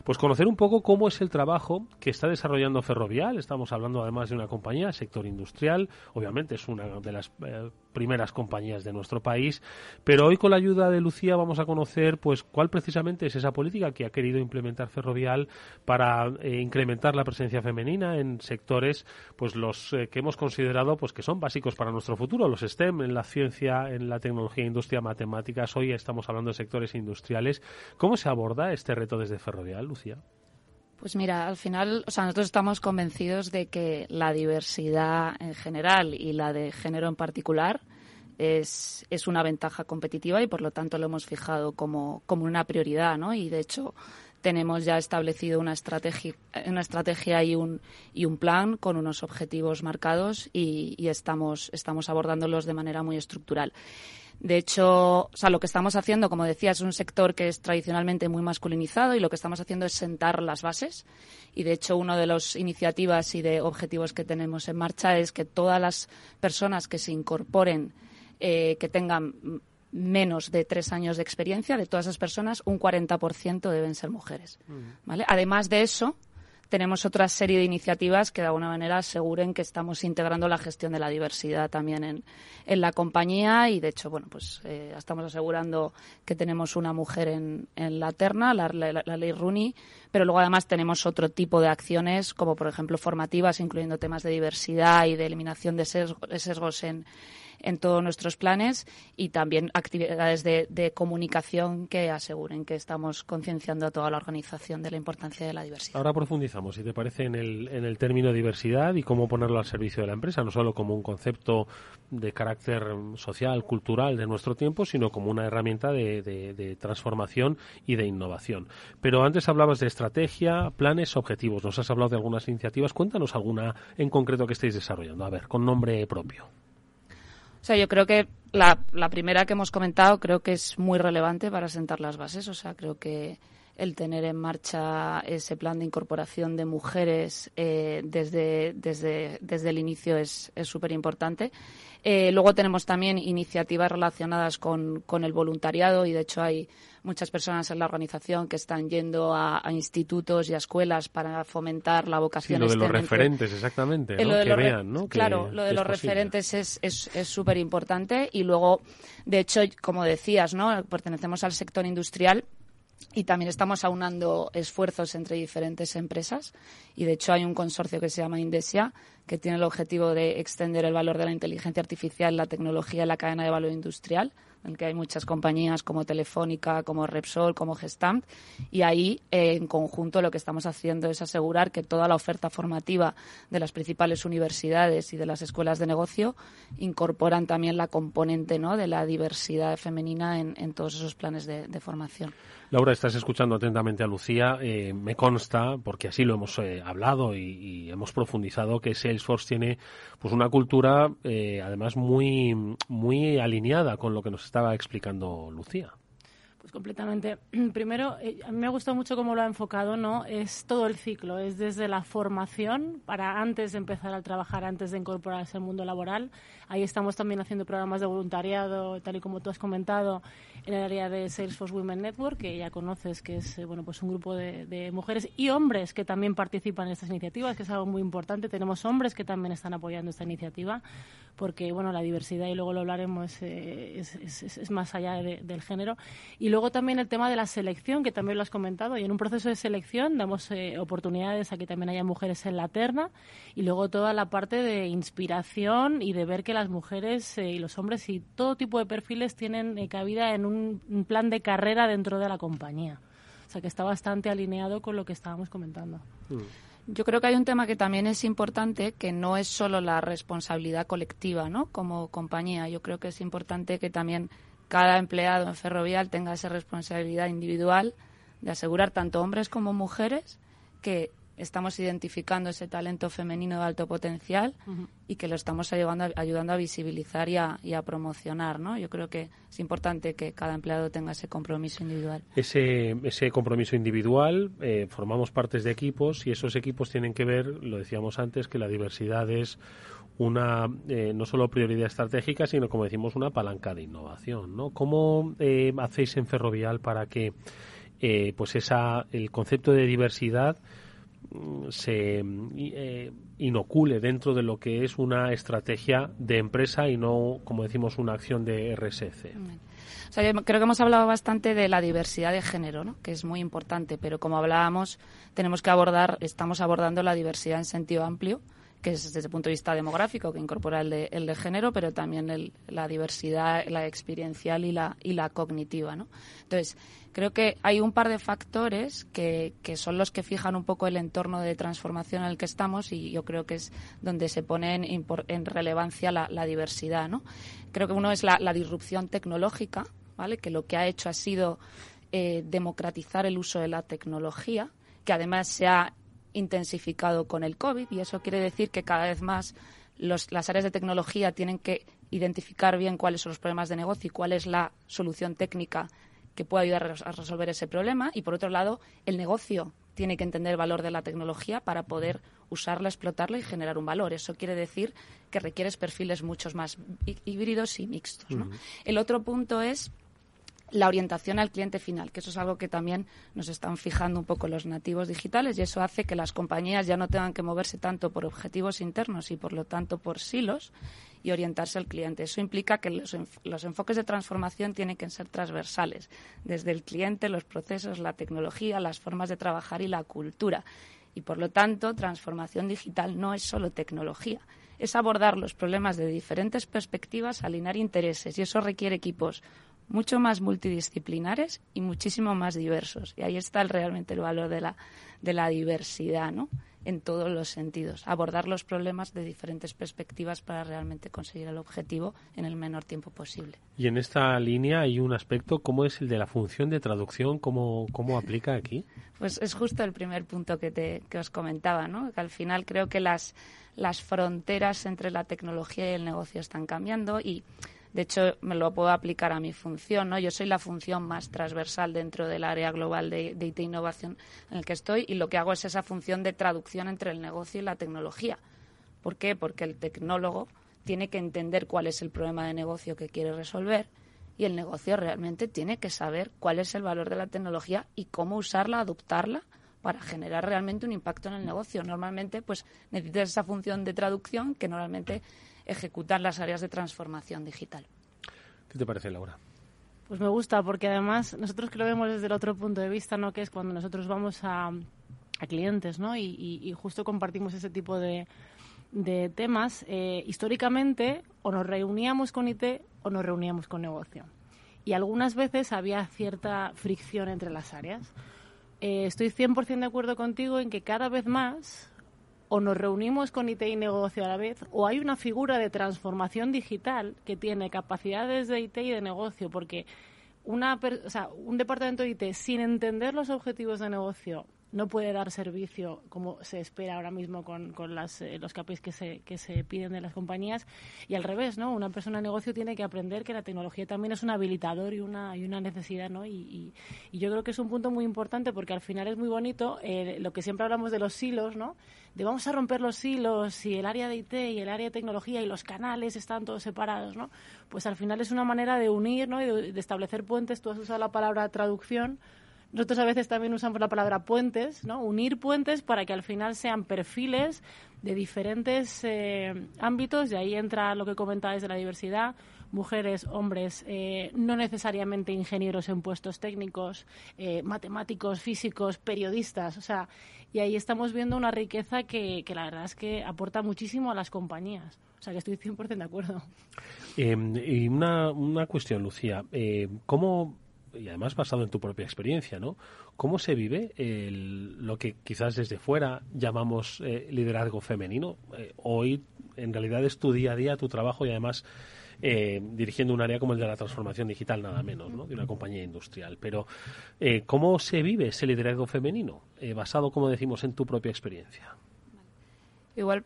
pues conocer un poco cómo es el trabajo que está desarrollando Ferrovial. Estamos hablando además de una compañía, sector industrial, obviamente es una de las eh, primeras compañías de nuestro país, pero hoy con la ayuda de Lucía vamos a conocer pues cuál precisamente es esa política que ha querido implementar Ferrovial para eh, incrementar la presencia femenina en sectores pues los eh, que hemos considerado pues que son básicos para nuestro futuro, los STEM en la ciencia, en la tecnología, industria, matemáticas. Hoy estamos hablando de sectores industriales. ¿Cómo se aborda este reto desde Ferrovial? Pues mira, al final, o sea, nosotros estamos convencidos de que la diversidad en general y la de género en particular es, es una ventaja competitiva y por lo tanto lo hemos fijado como, como una prioridad, ¿no? Y de hecho tenemos ya establecido una estrategia, una estrategia y un, y un plan con unos objetivos marcados y, y estamos, estamos abordándolos de manera muy estructural. De hecho, o sea, lo que estamos haciendo, como decía, es un sector que es tradicionalmente muy masculinizado y lo que estamos haciendo es sentar las bases. Y de hecho, una de las iniciativas y de objetivos que tenemos en marcha es que todas las personas que se incorporen, eh, que tengan menos de tres años de experiencia, de todas esas personas, un 40% deben ser mujeres. ¿vale? Además de eso, tenemos otra serie de iniciativas que de alguna manera aseguren que estamos integrando la gestión de la diversidad también en, en la compañía. Y de hecho, bueno, pues eh, estamos asegurando que tenemos una mujer en, en la terna, la, ley RUNI, pero luego además tenemos otro tipo de acciones como por ejemplo formativas, incluyendo temas de diversidad y de eliminación de sesgos en en todos nuestros planes y también actividades de, comunicación que aseguren que estamos concienciando a toda la organización de la importancia de la diversidad. Ahora profundizamos, si te parece, en el, en el término diversidad y cómo ponerlo al servicio de la empresa, no solo como un concepto de carácter social, cultural de nuestro tiempo, sino como una herramienta de, de transformación y de innovación. Pero antes hablabas de estrategia, planes, objetivos. Nos has hablado de algunas iniciativas. Cuéntanos alguna en concreto que estéis desarrollando. A ver, con nombre propio. O sea, yo creo que la, la primera que hemos comentado creo que es muy relevante para sentar las bases. O sea, creo que el tener en marcha ese plan de incorporación de mujeres eh, desde, desde, desde el inicio es súper importante. Eh, luego tenemos también iniciativas relacionadas con, con, el voluntariado y, de hecho, hay muchas personas en la organización que están yendo a, institutos y a escuelas para fomentar la vocación. Sí, lo de los referentes, exactamente, que vean, ¿no? Claro, lo de los referentes es súper es, importante y luego, de hecho, como decías, ¿no? Pertenecemos al sector industrial y también estamos aunando esfuerzos entre diferentes empresas y de hecho hay un consorcio que se llama Indesia que tiene el objetivo de extender el valor de la inteligencia artificial, la tecnología en la cadena de valor industrial, en que hay muchas compañías como Telefónica, como Repsol, como Gestamp, y ahí eh, en conjunto lo que estamos haciendo es asegurar que toda la oferta formativa de las principales universidades y de las escuelas de negocio incorporan también la componente ¿no? de la diversidad femenina en, todos esos planes de formación. Laura, estás escuchando atentamente a Lucía. Eh, me consta, porque así lo hemos eh, hablado y, hemos profundizado, que Salesforce tiene pues una cultura, eh, además, muy, muy alineada con lo que nos estaba explicando Lucía. Pues completamente. Primero, eh, a mí me ha gustado mucho cómo lo ha enfocado, ¿no? Es todo el ciclo, es desde la formación para antes de empezar a trabajar, antes de incorporarse al mundo laboral. Ahí estamos también haciendo programas de voluntariado, tal y como tú has comentado, en el área de Salesforce Women Network, que ya conoces, que es eh, bueno pues un grupo de, mujeres y hombres que también participan en estas iniciativas, que es algo muy importante. Tenemos hombres que también están apoyando esta iniciativa porque bueno, la diversidad, y luego lo hablaremos, eh, es, más allá del género. Y luego también el tema de la selección, que también lo has comentado, y en un proceso de selección damos eh, oportunidades a que también haya mujeres en la terna, y luego toda la parte de inspiración y de ver que las mujeres y los hombres y todo tipo de perfiles tienen cabida en un plan de carrera dentro de la compañía. O sea que está bastante alineado con lo que estábamos comentando. Mm. Yo creo que hay un tema que también es importante, que no es solo la responsabilidad colectiva, ¿no? Como compañía. Yo creo que es importante que también cada empleado en Ferrovial tenga esa responsabilidad individual de asegurar tanto hombres como mujeres que estamos identificando ese talento femenino de alto potencial y que lo estamos ayudando, ayudando a visibilizar y a, y a, promocionar, ¿no? Yo creo que es importante que cada empleado tenga ese compromiso individual. Ese, ese compromiso individual, eh, formamos partes de equipos y esos equipos tienen que ver, lo decíamos antes, que la diversidad es una eh, no solo prioridad estratégica, sino, como decimos, una palanca de innovación, ¿no? ¿Cómo eh, hacéis en Ferrovial para que pues esa, el concepto de diversidad se eh, inocule dentro de lo que es una estrategia de empresa y no, como decimos, una acción de RSC. creo que hemos hablado bastante de la diversidad de género, ¿no? que es muy importante, pero como hablábamos, tenemos que abordar, estamos abordando la diversidad en sentido amplio que es desde el punto de vista demográfico, que incorpora el de, el de género, pero también la diversidad, la experiencial y la, y la cognitiva. ¿no? Entonces, creo que hay un par de factores que, son los que fijan un poco el entorno de transformación en el que estamos y yo creo que es donde se pone en, en relevancia la, diversidad. ¿no? Creo que uno es la, la, disrupción tecnológica, ¿vale? que lo que ha hecho ha sido eh, democratizar el uso de la tecnología, que además se ha intensificado con el COVID y eso quiere decir que cada vez más las áreas de tecnología tienen que identificar bien cuáles son los problemas de negocio y cuál es la solución técnica que puede ayudar a resolver ese problema. Y por otro lado, el negocio tiene que entender el valor de la tecnología para poder usarla, explotarla y generar un valor. Eso quiere decir que requieres perfiles muchos más híbridos y mixtos. El otro punto es la orientación al cliente final, que eso es algo que también nos están fijando un poco los nativos digitales y eso hace que las compañías ya no tengan que moverse tanto por objetivos internos y por lo tanto por silos y orientarse al cliente. Eso implica que los, los enfoques de transformación tienen que ser transversales, desde el cliente, los procesos, la tecnología, las formas de trabajar y la cultura. Y por lo tanto, transformación digital no es solo tecnología, es abordar los problemas de diferentes perspectivas, alinear intereses y eso requiere equipos mucho más multidisciplinares y muchísimo más diversos. Y ahí está realmente el valor de la, de la diversidad, ¿no? En todos los sentidos. Abordar los problemas de diferentes perspectivas para realmente conseguir el objetivo en el menor tiempo posible. Y en esta línea hay un aspecto, ¿cómo es el de la función de traducción? ¿Cómo, cómo aplica aquí? Pues es justo el primer punto que, te, que os comentaba, ¿no? Que al final creo que las, las fronteras entre la tecnología y el negocio están cambiando y de hecho, me lo puedo aplicar a mi función, ¿no? Yo soy la función más transversal dentro del área global de, IT innovación en el que estoy y lo que hago es esa función de traducción entre el negocio y la tecnología. ¿Por qué? Porque el tecnólogo tiene que entender cuál es el problema de negocio que quiere resolver y el negocio realmente tiene que saber cuál es el valor de la tecnología y cómo usarla, adoptarla para generar realmente un impacto en el negocio. Normalmente, pues necesitas esa función de traducción que normalmente ejecutar las áreas de transformación digital. ¿Qué te parece, Laura? Pues me gusta porque además nosotros que lo vemos desde el otro punto de vista, ¿no? Que es cuando nosotros vamos a, a clientes, ¿no? Y, justo compartimos ese tipo de, de temas. Eh, históricamente o nos reuníamos con IT o nos reuníamos con negocio. Y algunas veces había cierta fricción entre las áreas. Eh, estoy 100% de acuerdo contigo en que cada vez más o nos reunimos con IT y negocio a la vez, o hay una figura de transformación digital que tiene capacidades de IT y de negocio, porque una, un departamento de IT sin entender los objetivos de negocio no puede dar servicio como se espera ahora mismo con, con las, eh, los KPIs que se, que se piden de las compañías y al revés, ¿no? Una persona de negocio tiene que aprender que la tecnología también es un habilitador y una, y una necesidad, ¿no? Y, y, yo creo que es un punto muy importante porque al final es muy bonito eh, lo que siempre hablamos de los silos, ¿no? De vamos a romper los silos y el área de IT y el área de tecnología y los canales están todos separados, ¿no? Pues al final es una manera de unir, ¿no? Y de, de establecer puentes. Tú has usado la palabra traducción nosotros a veces también usamos la palabra puentes, ¿no? Unir puentes para que al final sean perfiles de diferentes eh, ámbitos y ahí entra lo que comentabais de la diversidad, mujeres, hombres, eh, no necesariamente ingenieros en puestos técnicos, eh, matemáticos, físicos, periodistas, o sea, y ahí estamos viendo una riqueza que, que la verdad es que aporta muchísimo a las compañías. O sea, que estoy 100% de acuerdo. Em, y una, una cuestión, Lucía. Eh, ¿Cómo y además basado en tu propia experiencia, ¿no? ¿Cómo se vive el, lo que quizás desde fuera llamamos eh, liderazgo femenino? Eh, hoy, en realidad, es tu día a día, tu trabajo y además eh, dirigiendo un área como el de la transformación digital, nada menos, ¿no? De una compañía industrial. Pero, ¿cómo se vive ese liderazgo femenino? basado, como decimos, en tu propia experiencia. Igual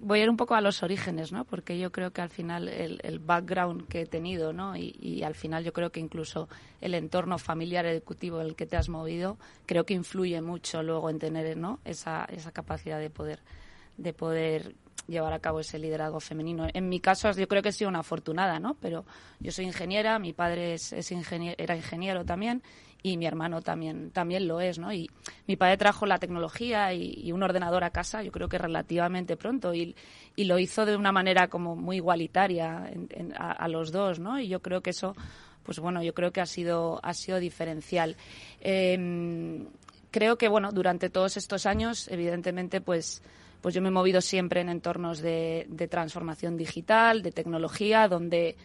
voy a ir un poco a los orígenes, ¿no? Porque yo creo que al final el, background que he tenido, ¿no? Y, al final yo creo que incluso el entorno familiar ejecutivo en el que te has movido, creo que influye mucho luego en tener, ¿no? Esa, esa capacidad de poder, de poder llevar a cabo ese liderazgo femenino. En mi caso, yo creo que he sido una afortunada, ¿no? Pero yo soy ingeniera, mi padre es, es era ingeniero también y mi hermano también, también lo es, ¿no? Y mi padre trajo la tecnología y, un ordenador a casa, yo creo que relativamente pronto, y, y lo hizo de una manera como muy igualitaria a, los dos, ¿no? Y yo creo que eso, pues bueno, yo creo que ha sido, ha sido diferencial. Em, creo que, bueno, durante todos estos años, evidentemente, pues pues yo me he movido siempre en entornos de, de transformación digital, de tecnología, donde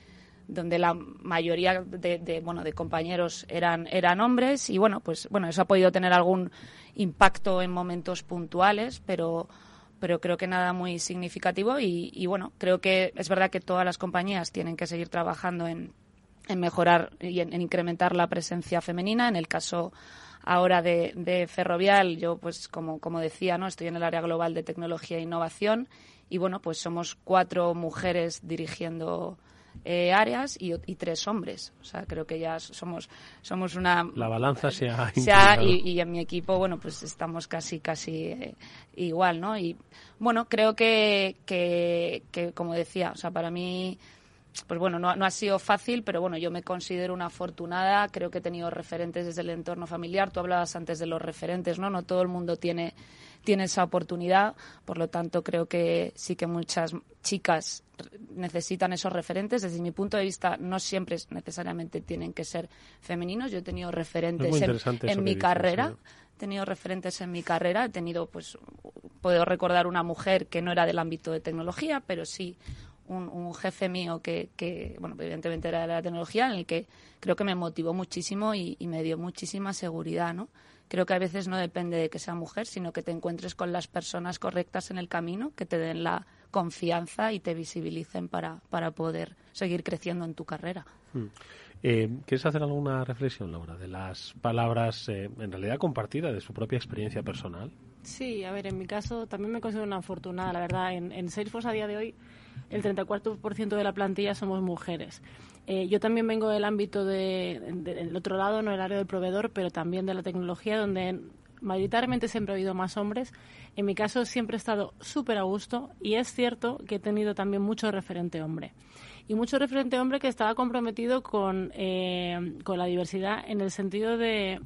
donde la mayoría de, bueno de compañeros eran eran hombres. Y bueno pues bueno eso ha podido tener algún impacto en momentos puntuales pero pero creo que nada muy significativo. Y, bueno creo que es verdad que todas las compañías tienen que seguir trabajando en, en mejorar y en, incrementar la presencia femenina. En el caso ahora de, de Ferrovial yo pues como como decía no estoy en el área global de tecnología e innovación y bueno pues somos cuatro mujeres dirigiendo eh, áreas y, tres hombres. O sea, creo que ya somos, somos una... La balanza se ha... y, en mi equipo, bueno, pues estamos casi, casi eh, igual, ¿no? Y bueno, creo que, que, que, como decía, o sea, para mí pues bueno, no, no, ha sido fácil, pero bueno, yo me considero una afortunada. Creo que he tenido referentes desde el entorno familiar. Tú hablabas antes de los referentes, ¿no? No todo el mundo tiene tiene esa oportunidad. Por lo tanto, creo que sí que muchas chicas necesitan esos referentes. Desde mi punto de vista, no siempre necesariamente tienen que ser femeninos. Yo he tenido referentes en, mi carrera. He tenido referentes en mi carrera. He tenido, pues, puedo recordar una mujer que no era del ámbito de tecnología, pero sí un, jefe mío que, que, bueno, evidentemente era de la tecnología, en el que creo que me motivó muchísimo y, y me dio muchísima seguridad, ¿no? creo que a veces no depende de que sea mujer, sino que te encuentres con las personas correctas en el camino, que te den la confianza y te visibilicen para, para poder seguir creciendo en tu carrera. Hmm. Eh, ¿Quieres hacer alguna reflexión, Laura, de las palabras eh, en realidad compartidas, de su propia experiencia personal? Sí, a ver, en mi caso también me considero una afortunada, la verdad. En, en Salesforce a día de hoy el 34% de la plantilla somos mujeres. Eh, yo también vengo del ámbito del otro lado, no el área del proveedor, pero también de la tecnología, donde mayoritariamente siempre ha habido más hombres. En mi caso siempre he estado súper a gusto y es cierto que he tenido también mucho referente hombre. Y mucho referente hombre que estaba comprometido con, eh, con la diversidad en el sentido de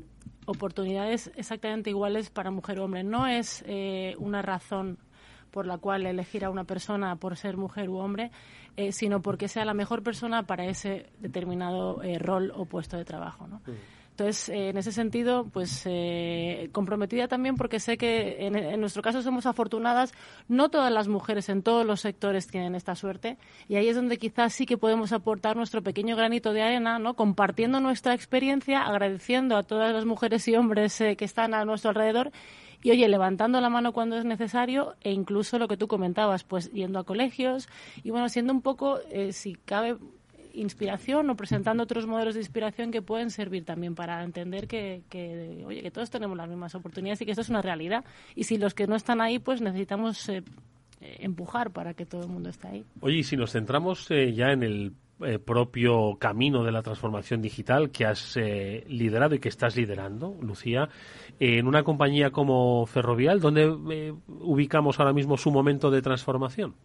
oportunidades exactamente iguales para mujer o hombre. No es eh, una razón por la cual elegir a una persona por ser mujer u hombre, eh, sino porque sea la mejor persona para ese determinado eh, rol o puesto de trabajo. ¿no? Entonces, eh, en ese sentido, pues comprometida también porque sé que en, en, nuestro caso somos afortunadas. No todas las mujeres en todos los sectores tienen esta suerte y ahí es donde quizás sí que podemos aportar nuestro pequeño granito de arena, ¿no? Compartiendo nuestra experiencia, agradeciendo a todas las mujeres y hombres que están a nuestro alrededor y oye, levantando la mano cuando es necesario e incluso lo que tú comentabas, pues yendo a colegios y bueno, siendo un poco, eh, si cabe, inspiración o presentando otros modelos de inspiración que pueden servir también para entender que, que, oye, que todos tenemos las mismas oportunidades y que esto es una realidad. Y si los que no están ahí, pues necesitamos eh, empujar para que todo el mundo esté ahí. Oye, y si nos centramos eh, ya en el eh, propio camino de la transformación digital que has eh, liderado y que estás liderando, Lucía, en una compañía como Ferrovial, ¿dónde eh, ubicamos ahora mismo su momento de transformación?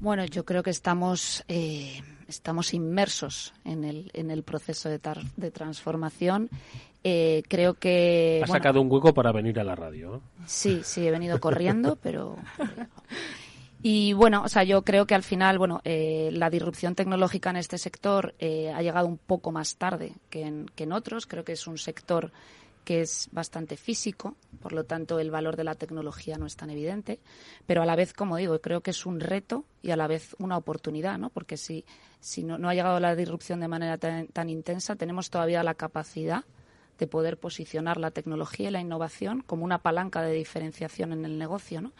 Bueno, yo creo que estamos estamos inmersos en el, en el proceso de, de transformación. Eh, creo que... Ha sacado un hueco para venir a la radio. Sí, sí, he venido corriendo, pero... Y bueno, o sea, yo creo que al final, bueno, eh, la disrupción tecnológica en este sector eh, ha llegado un poco más tarde que en, que en otros. Creo que es un sector que es bastante físico, por lo tanto el valor de la tecnología no es tan evidente, pero a la vez, como digo, creo que es un reto y a la vez una oportunidad, ¿no? Porque si, si no, no ha llegado la disrupción de manera tan, tan, intensa, tenemos todavía la capacidad de poder posicionar la tecnología y la innovación como una palanca de diferenciación en el negocio, ¿no?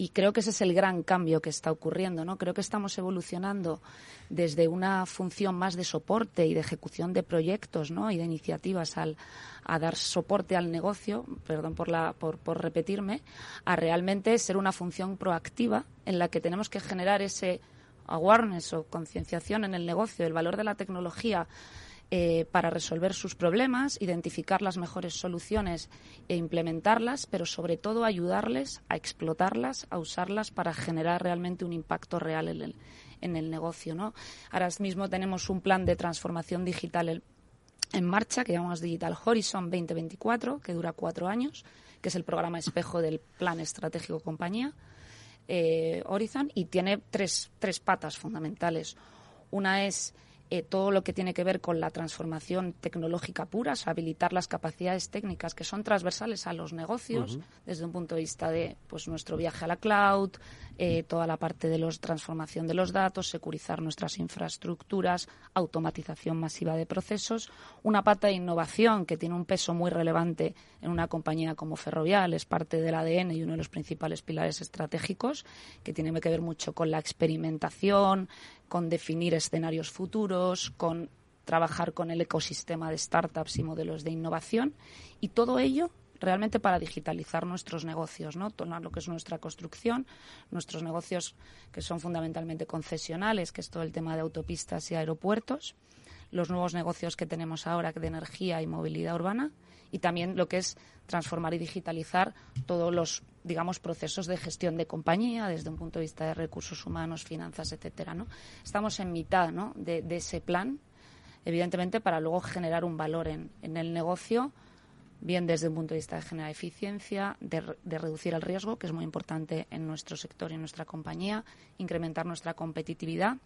Y creo que ese es el gran cambio que está ocurriendo, ¿no? Creo que estamos evolucionando desde una función más de soporte y de ejecución de proyectos, ¿no? Y de iniciativas al, a dar soporte al negocio, perdón por, la, por, por repetirme, a realmente ser una función proactiva en la que tenemos que generar ese awareness o concienciación en el negocio, el valor de la tecnología eh, para resolver sus problemas, identificar las mejores soluciones e implementarlas, pero sobre todo ayudarles a explotarlas, a usarlas para generar realmente un impacto real en el, en el negocio. ¿no? Ahora mismo tenemos un plan de transformación digital en marcha que llamamos Digital Horizon 2024, que dura cuatro años, que es el programa espejo del Plan Estratégico Compañía eh, Horizon, y tiene tres, tres patas fundamentales. Una es eh, todo lo que tiene que ver con la transformación tecnológica pura, habilitar las capacidades técnicas que son transversales a los negocios, desde un punto de vista de pues nuestro viaje a la cloud, eh, toda la parte de los transformación de los datos, securizar nuestras infraestructuras, automatización masiva de procesos, una pata de innovación que tiene un peso muy relevante en una compañía como Ferrovial, es parte del ADN y uno de los principales pilares estratégicos, que tiene que ver mucho con la experimentación, con definir escenarios futuros, con trabajar con el ecosistema de startups y modelos de innovación y todo ello realmente para digitalizar nuestros negocios, ¿no? Todo lo que es nuestra construcción, nuestros negocios que son fundamentalmente concesionales, que es todo el tema de autopistas y aeropuertos, los nuevos negocios que tenemos ahora de energía y movilidad urbana y también lo que es transformar y digitalizar todos los digamos procesos de gestión de compañía desde un punto de vista de recursos humanos, finanzas, etcétera, ¿no? Estamos en mitad, ¿no? de, ese plan, evidentemente para luego generar un valor en, en el negocio bien desde un punto de vista de generar eficiencia, de, reducir el riesgo, que es muy importante en nuestro sector y en nuestra compañía, incrementar nuestra competitividad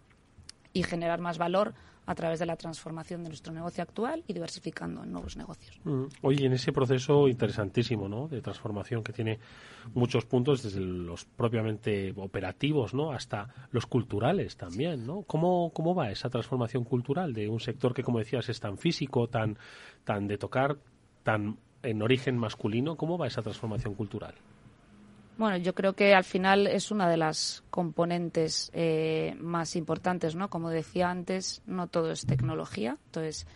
y generar más valor a través de la transformación de nuestro negocio actual y diversificando en nuevos negocios. Mm. Oye, en ese proceso interesantísimo, ¿no? De transformación que tiene muchos puntos, desde los propiamente operativos, ¿no? Hasta los culturales también, ¿no? ¿Cómo, cómo va esa transformación cultural de un sector que, como decías, es tan físico, tan, tan de tocar, tan en origen masculino, ¿cómo va esa transformación cultural? Bueno, yo creo que al final es una de las componentes eh, más importantes, ¿no? Como decía antes, no todo es tecnología. Entonces,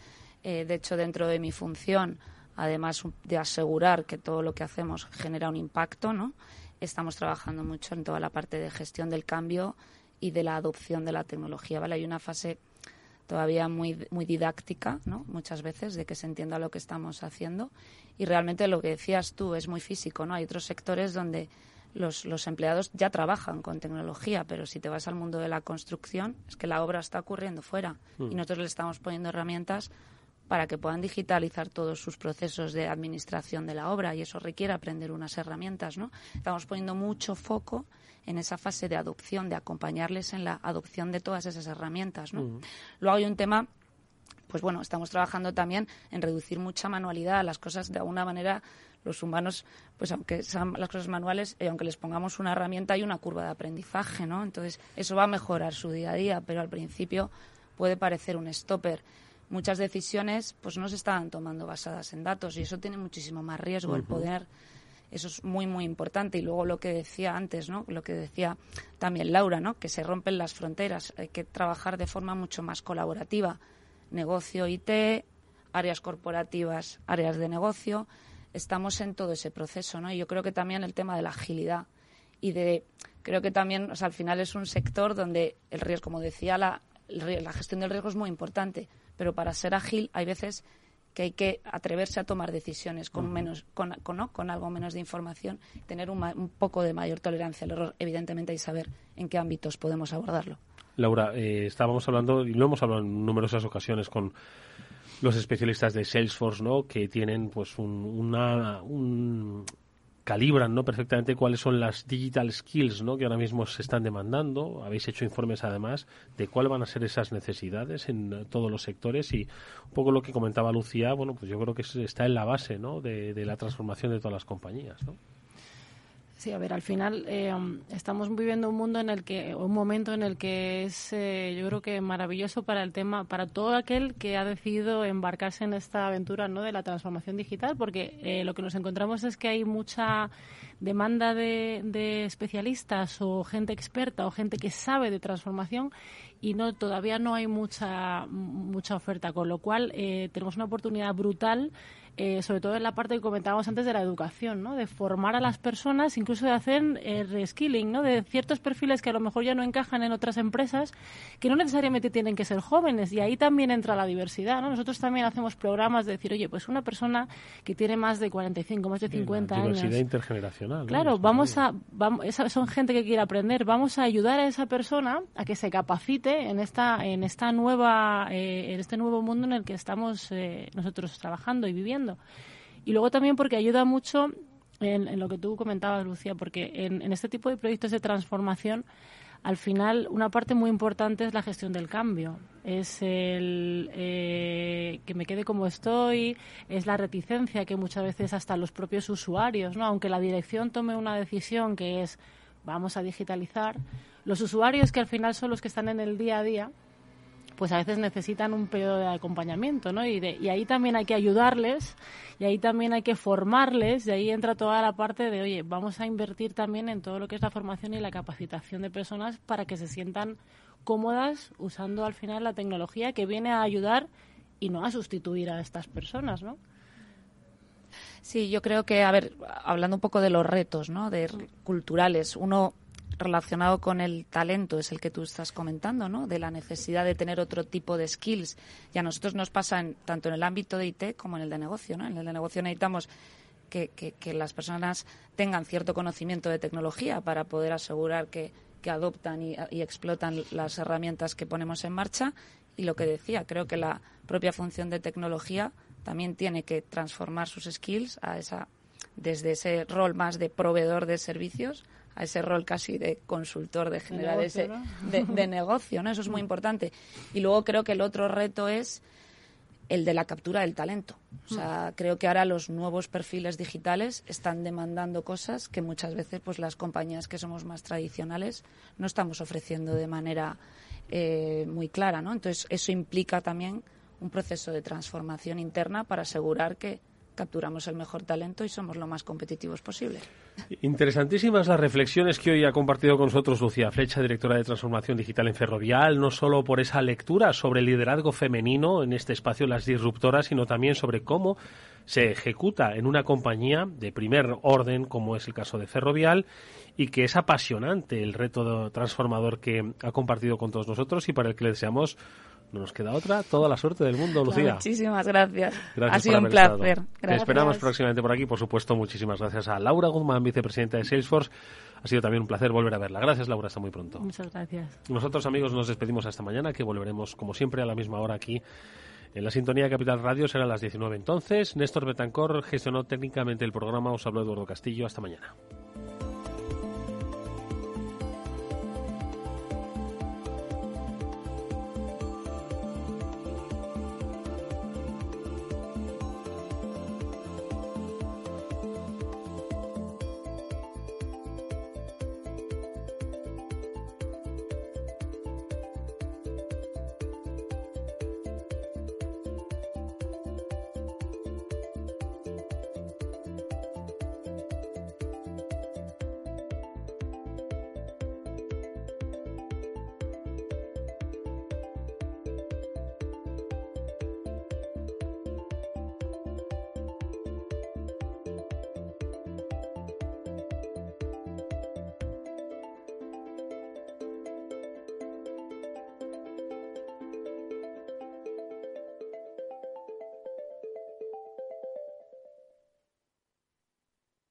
eh, de hecho, dentro de mi función, además de asegurar que todo lo que hacemos genera un impacto, ¿no? Estamos trabajando mucho en toda la parte de gestión del cambio y de la adopción de la tecnología, ¿vale? Hay una fase todavía muy, muy didáctica, ¿no? Muchas veces, de que se entienda lo que estamos haciendo. Y realmente lo que decías tú es muy físico, ¿no? Hay otros sectores donde los, los empleados ya trabajan con tecnología, pero si te vas al mundo de la construcción, es que la obra está ocurriendo fuera. Y mm. nosotros le estamos poniendo herramientas para que puedan digitalizar todos sus procesos de administración de la obra y eso requiere aprender unas herramientas, ¿no? Estamos poniendo mucho foco en esa fase de adopción, de acompañarles en la adopción de todas esas herramientas, ¿no? Luego hay un tema pues bueno, estamos trabajando también en reducir mucha manualidad, las cosas de alguna manera los humanos, pues aunque sean las cosas manuales, eh, aunque les pongamos una herramienta, hay una curva de aprendizaje, ¿no? Entonces, eso va a mejorar su día a día, pero al principio puede parecer un stopper muchas decisiones pues no se estaban tomando basadas en datos y eso tiene muchísimo más riesgo el poder eso es muy muy importante. Y luego lo que decía antes no lo que decía también Laura no que se rompen las fronteras hay que trabajar de forma mucho más colaborativa. Negocio IT áreas corporativas áreas de negocio. Estamos en todo ese proceso no y yo creo que también el tema de la agilidad y de creo que también o sea, al final es un sector donde el riesgo como decía la la gestión del riesgo es muy importante pero para ser ágil hay veces que hay que atreverse a tomar decisiones con menos con, con, algo menos de información tener un, un, poco de mayor tolerancia al error evidentemente y saber en qué ámbitos podemos abordarlo. Laura, eh, estábamos hablando, y lo hemos hablado en numerosas ocasiones con los especialistas de Salesforce, ¿no? Que tienen pues un, una, un calibran ¿no? perfectamente cuáles son las digital skills ¿no? que ahora mismo se están demandando. Habéis hecho informes además de cuáles van a ser esas necesidades en todos los sectores y un poco lo que comentaba Lucía, bueno, pues yo creo que está en la base ¿no? de, de la transformación de todas las compañías. ¿no? Sí, a ver, al final eh, estamos viviendo un mundo en el que, un momento en el que es, eh, yo creo que maravilloso para el tema, para todo aquel que ha decidido embarcarse en esta aventura, ¿no? De la transformación digital, porque eh, lo que nos encontramos es que hay mucha demanda de, de, especialistas o gente experta o gente que sabe de transformación y no todavía no hay mucha mucha oferta, con lo cual tenemos una oportunidad brutal eh, sobre todo en la parte que comentábamos antes de la educación, ¿no? de formar a las personas, incluso de hacer eh, reskilling, ¿no? de ciertos perfiles que a lo mejor ya no encajan en otras empresas, que no necesariamente tienen que ser jóvenes, y ahí también entra la diversidad. ¿no? Nosotros también hacemos programas de decir, oye, pues una persona que tiene más de 45, más de 50 años. Diversidad intergeneracional. Claro, vamos a, vamos, son gente que quiere aprender, vamos a ayudar a esa persona a que se capacite en esta, en esta nueva, eh, en este nuevo mundo en el que estamos nosotros trabajando y viviendo. Y luego también porque ayuda mucho en, lo que tú comentabas, Lucía, porque en, este tipo de proyectos de transformación, al final, una parte muy importante es la gestión del cambio. Es el eh, que me quede como estoy, es la reticencia que muchas veces hasta los propios usuarios, ¿no? aunque la dirección tome una decisión que es vamos a digitalizar, los usuarios que al final son los que están en el día a día, pues a veces necesitan un periodo de acompañamiento, ¿no? Y, y ahí también hay que ayudarles, y ahí también hay que formarles, y ahí entra toda la parte de, oye, vamos a invertir también en todo lo que es la formación y la capacitación de personas para que se sientan cómodas usando al final la tecnología que viene a ayudar y no a sustituir a estas personas, ¿no? Sí, yo creo que, a ver, hablando un poco de los retos, ¿no? De culturales, uno relacionado con el talento es el que tú estás comentando, ¿no? De la necesidad de tener otro tipo de skills. Y a nosotros nos pasa tanto en el ámbito de IT como en el de negocio, ¿no? En el de negocio necesitamos que, que, las personas tengan cierto conocimiento de tecnología para poder asegurar que, que adoptan y, y, explotan las herramientas que ponemos en marcha. Y lo que decía, creo que la propia función de tecnología también tiene que transformar sus skills a esa, desde ese rol más de proveedor de servicios a ese rol casi de consultor, de generar ese de, negocio, ¿no? Eso es muy importante. Y luego creo que el otro reto es el de la captura del talento. O sea, creo que ahora los nuevos perfiles digitales están demandando cosas que muchas veces pues las compañías que somos más tradicionales no estamos ofreciendo de manera eh, muy clara, ¿no? Entonces, eso implica también un proceso de transformación interna para asegurar que capturamos el mejor talento y somos lo más competitivos posible. Interesantísimas las reflexiones que hoy ha compartido con nosotros Lucía Flecha, directora de Transformación Digital en Ferrovial, no solo por esa lectura sobre el liderazgo femenino en este espacio Las Disruptoras, sino también sobre cómo se ejecuta en una compañía de primer orden, como es el caso de Ferrovial, y que es apasionante el reto transformador que ha compartido con todos nosotros y para el que le deseamos no nos queda otra. Toda la suerte del mundo, Lucía. muchísimas gracias. ha sido un placer. Te esperamos próximamente por aquí. Por supuesto, muchísimas gracias a Laura Guzmán, vicepresidenta de Salesforce. Ha sido también un placer volver a verla. Gracias, Laura. Hasta muy pronto. Muchas gracias. Nosotros, amigos, nos despedimos hasta mañana, que volveremos, como siempre, a la misma hora aquí. En la sintonía de Capital Radio será a las 19 entonces. Néstor Betancor gestionó técnicamente el programa. Os habló Eduardo Castillo. Hasta mañana.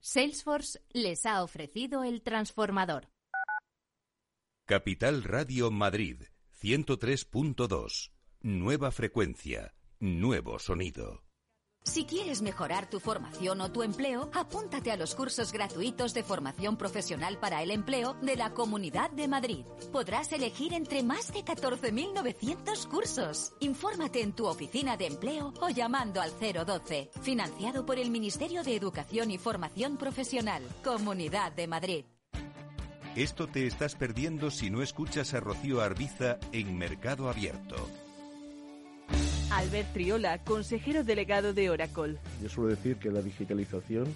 Salesforce les ha ofrecido el transformador. Capital Radio Madrid 103.2. Nueva frecuencia. Nuevo sonido. Si quieres mejorar tu formación o tu empleo, apúntate a los cursos gratuitos de formación profesional para el empleo de la Comunidad de Madrid. Podrás elegir entre más de 14.900 cursos. Infórmate en tu oficina de empleo o llamando al 012. Financiado por el Ministerio de Educación y Formación Profesional. Comunidad de Madrid. Esto te estás perdiendo si no escuchas a Rocío Arbiza en Mercado Abierto. Albert Triola, consejero delegado de Oracle. Yo suelo decir que la digitalización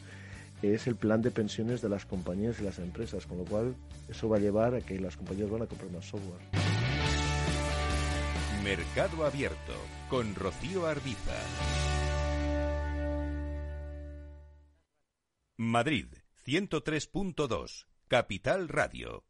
es el plan de pensiones de las compañías y las empresas, con lo cual eso va a llevar a que las compañías van a comprar más software. Mercado Abierto con Rocío Arbiza. Madrid 103.2, Capital Radio.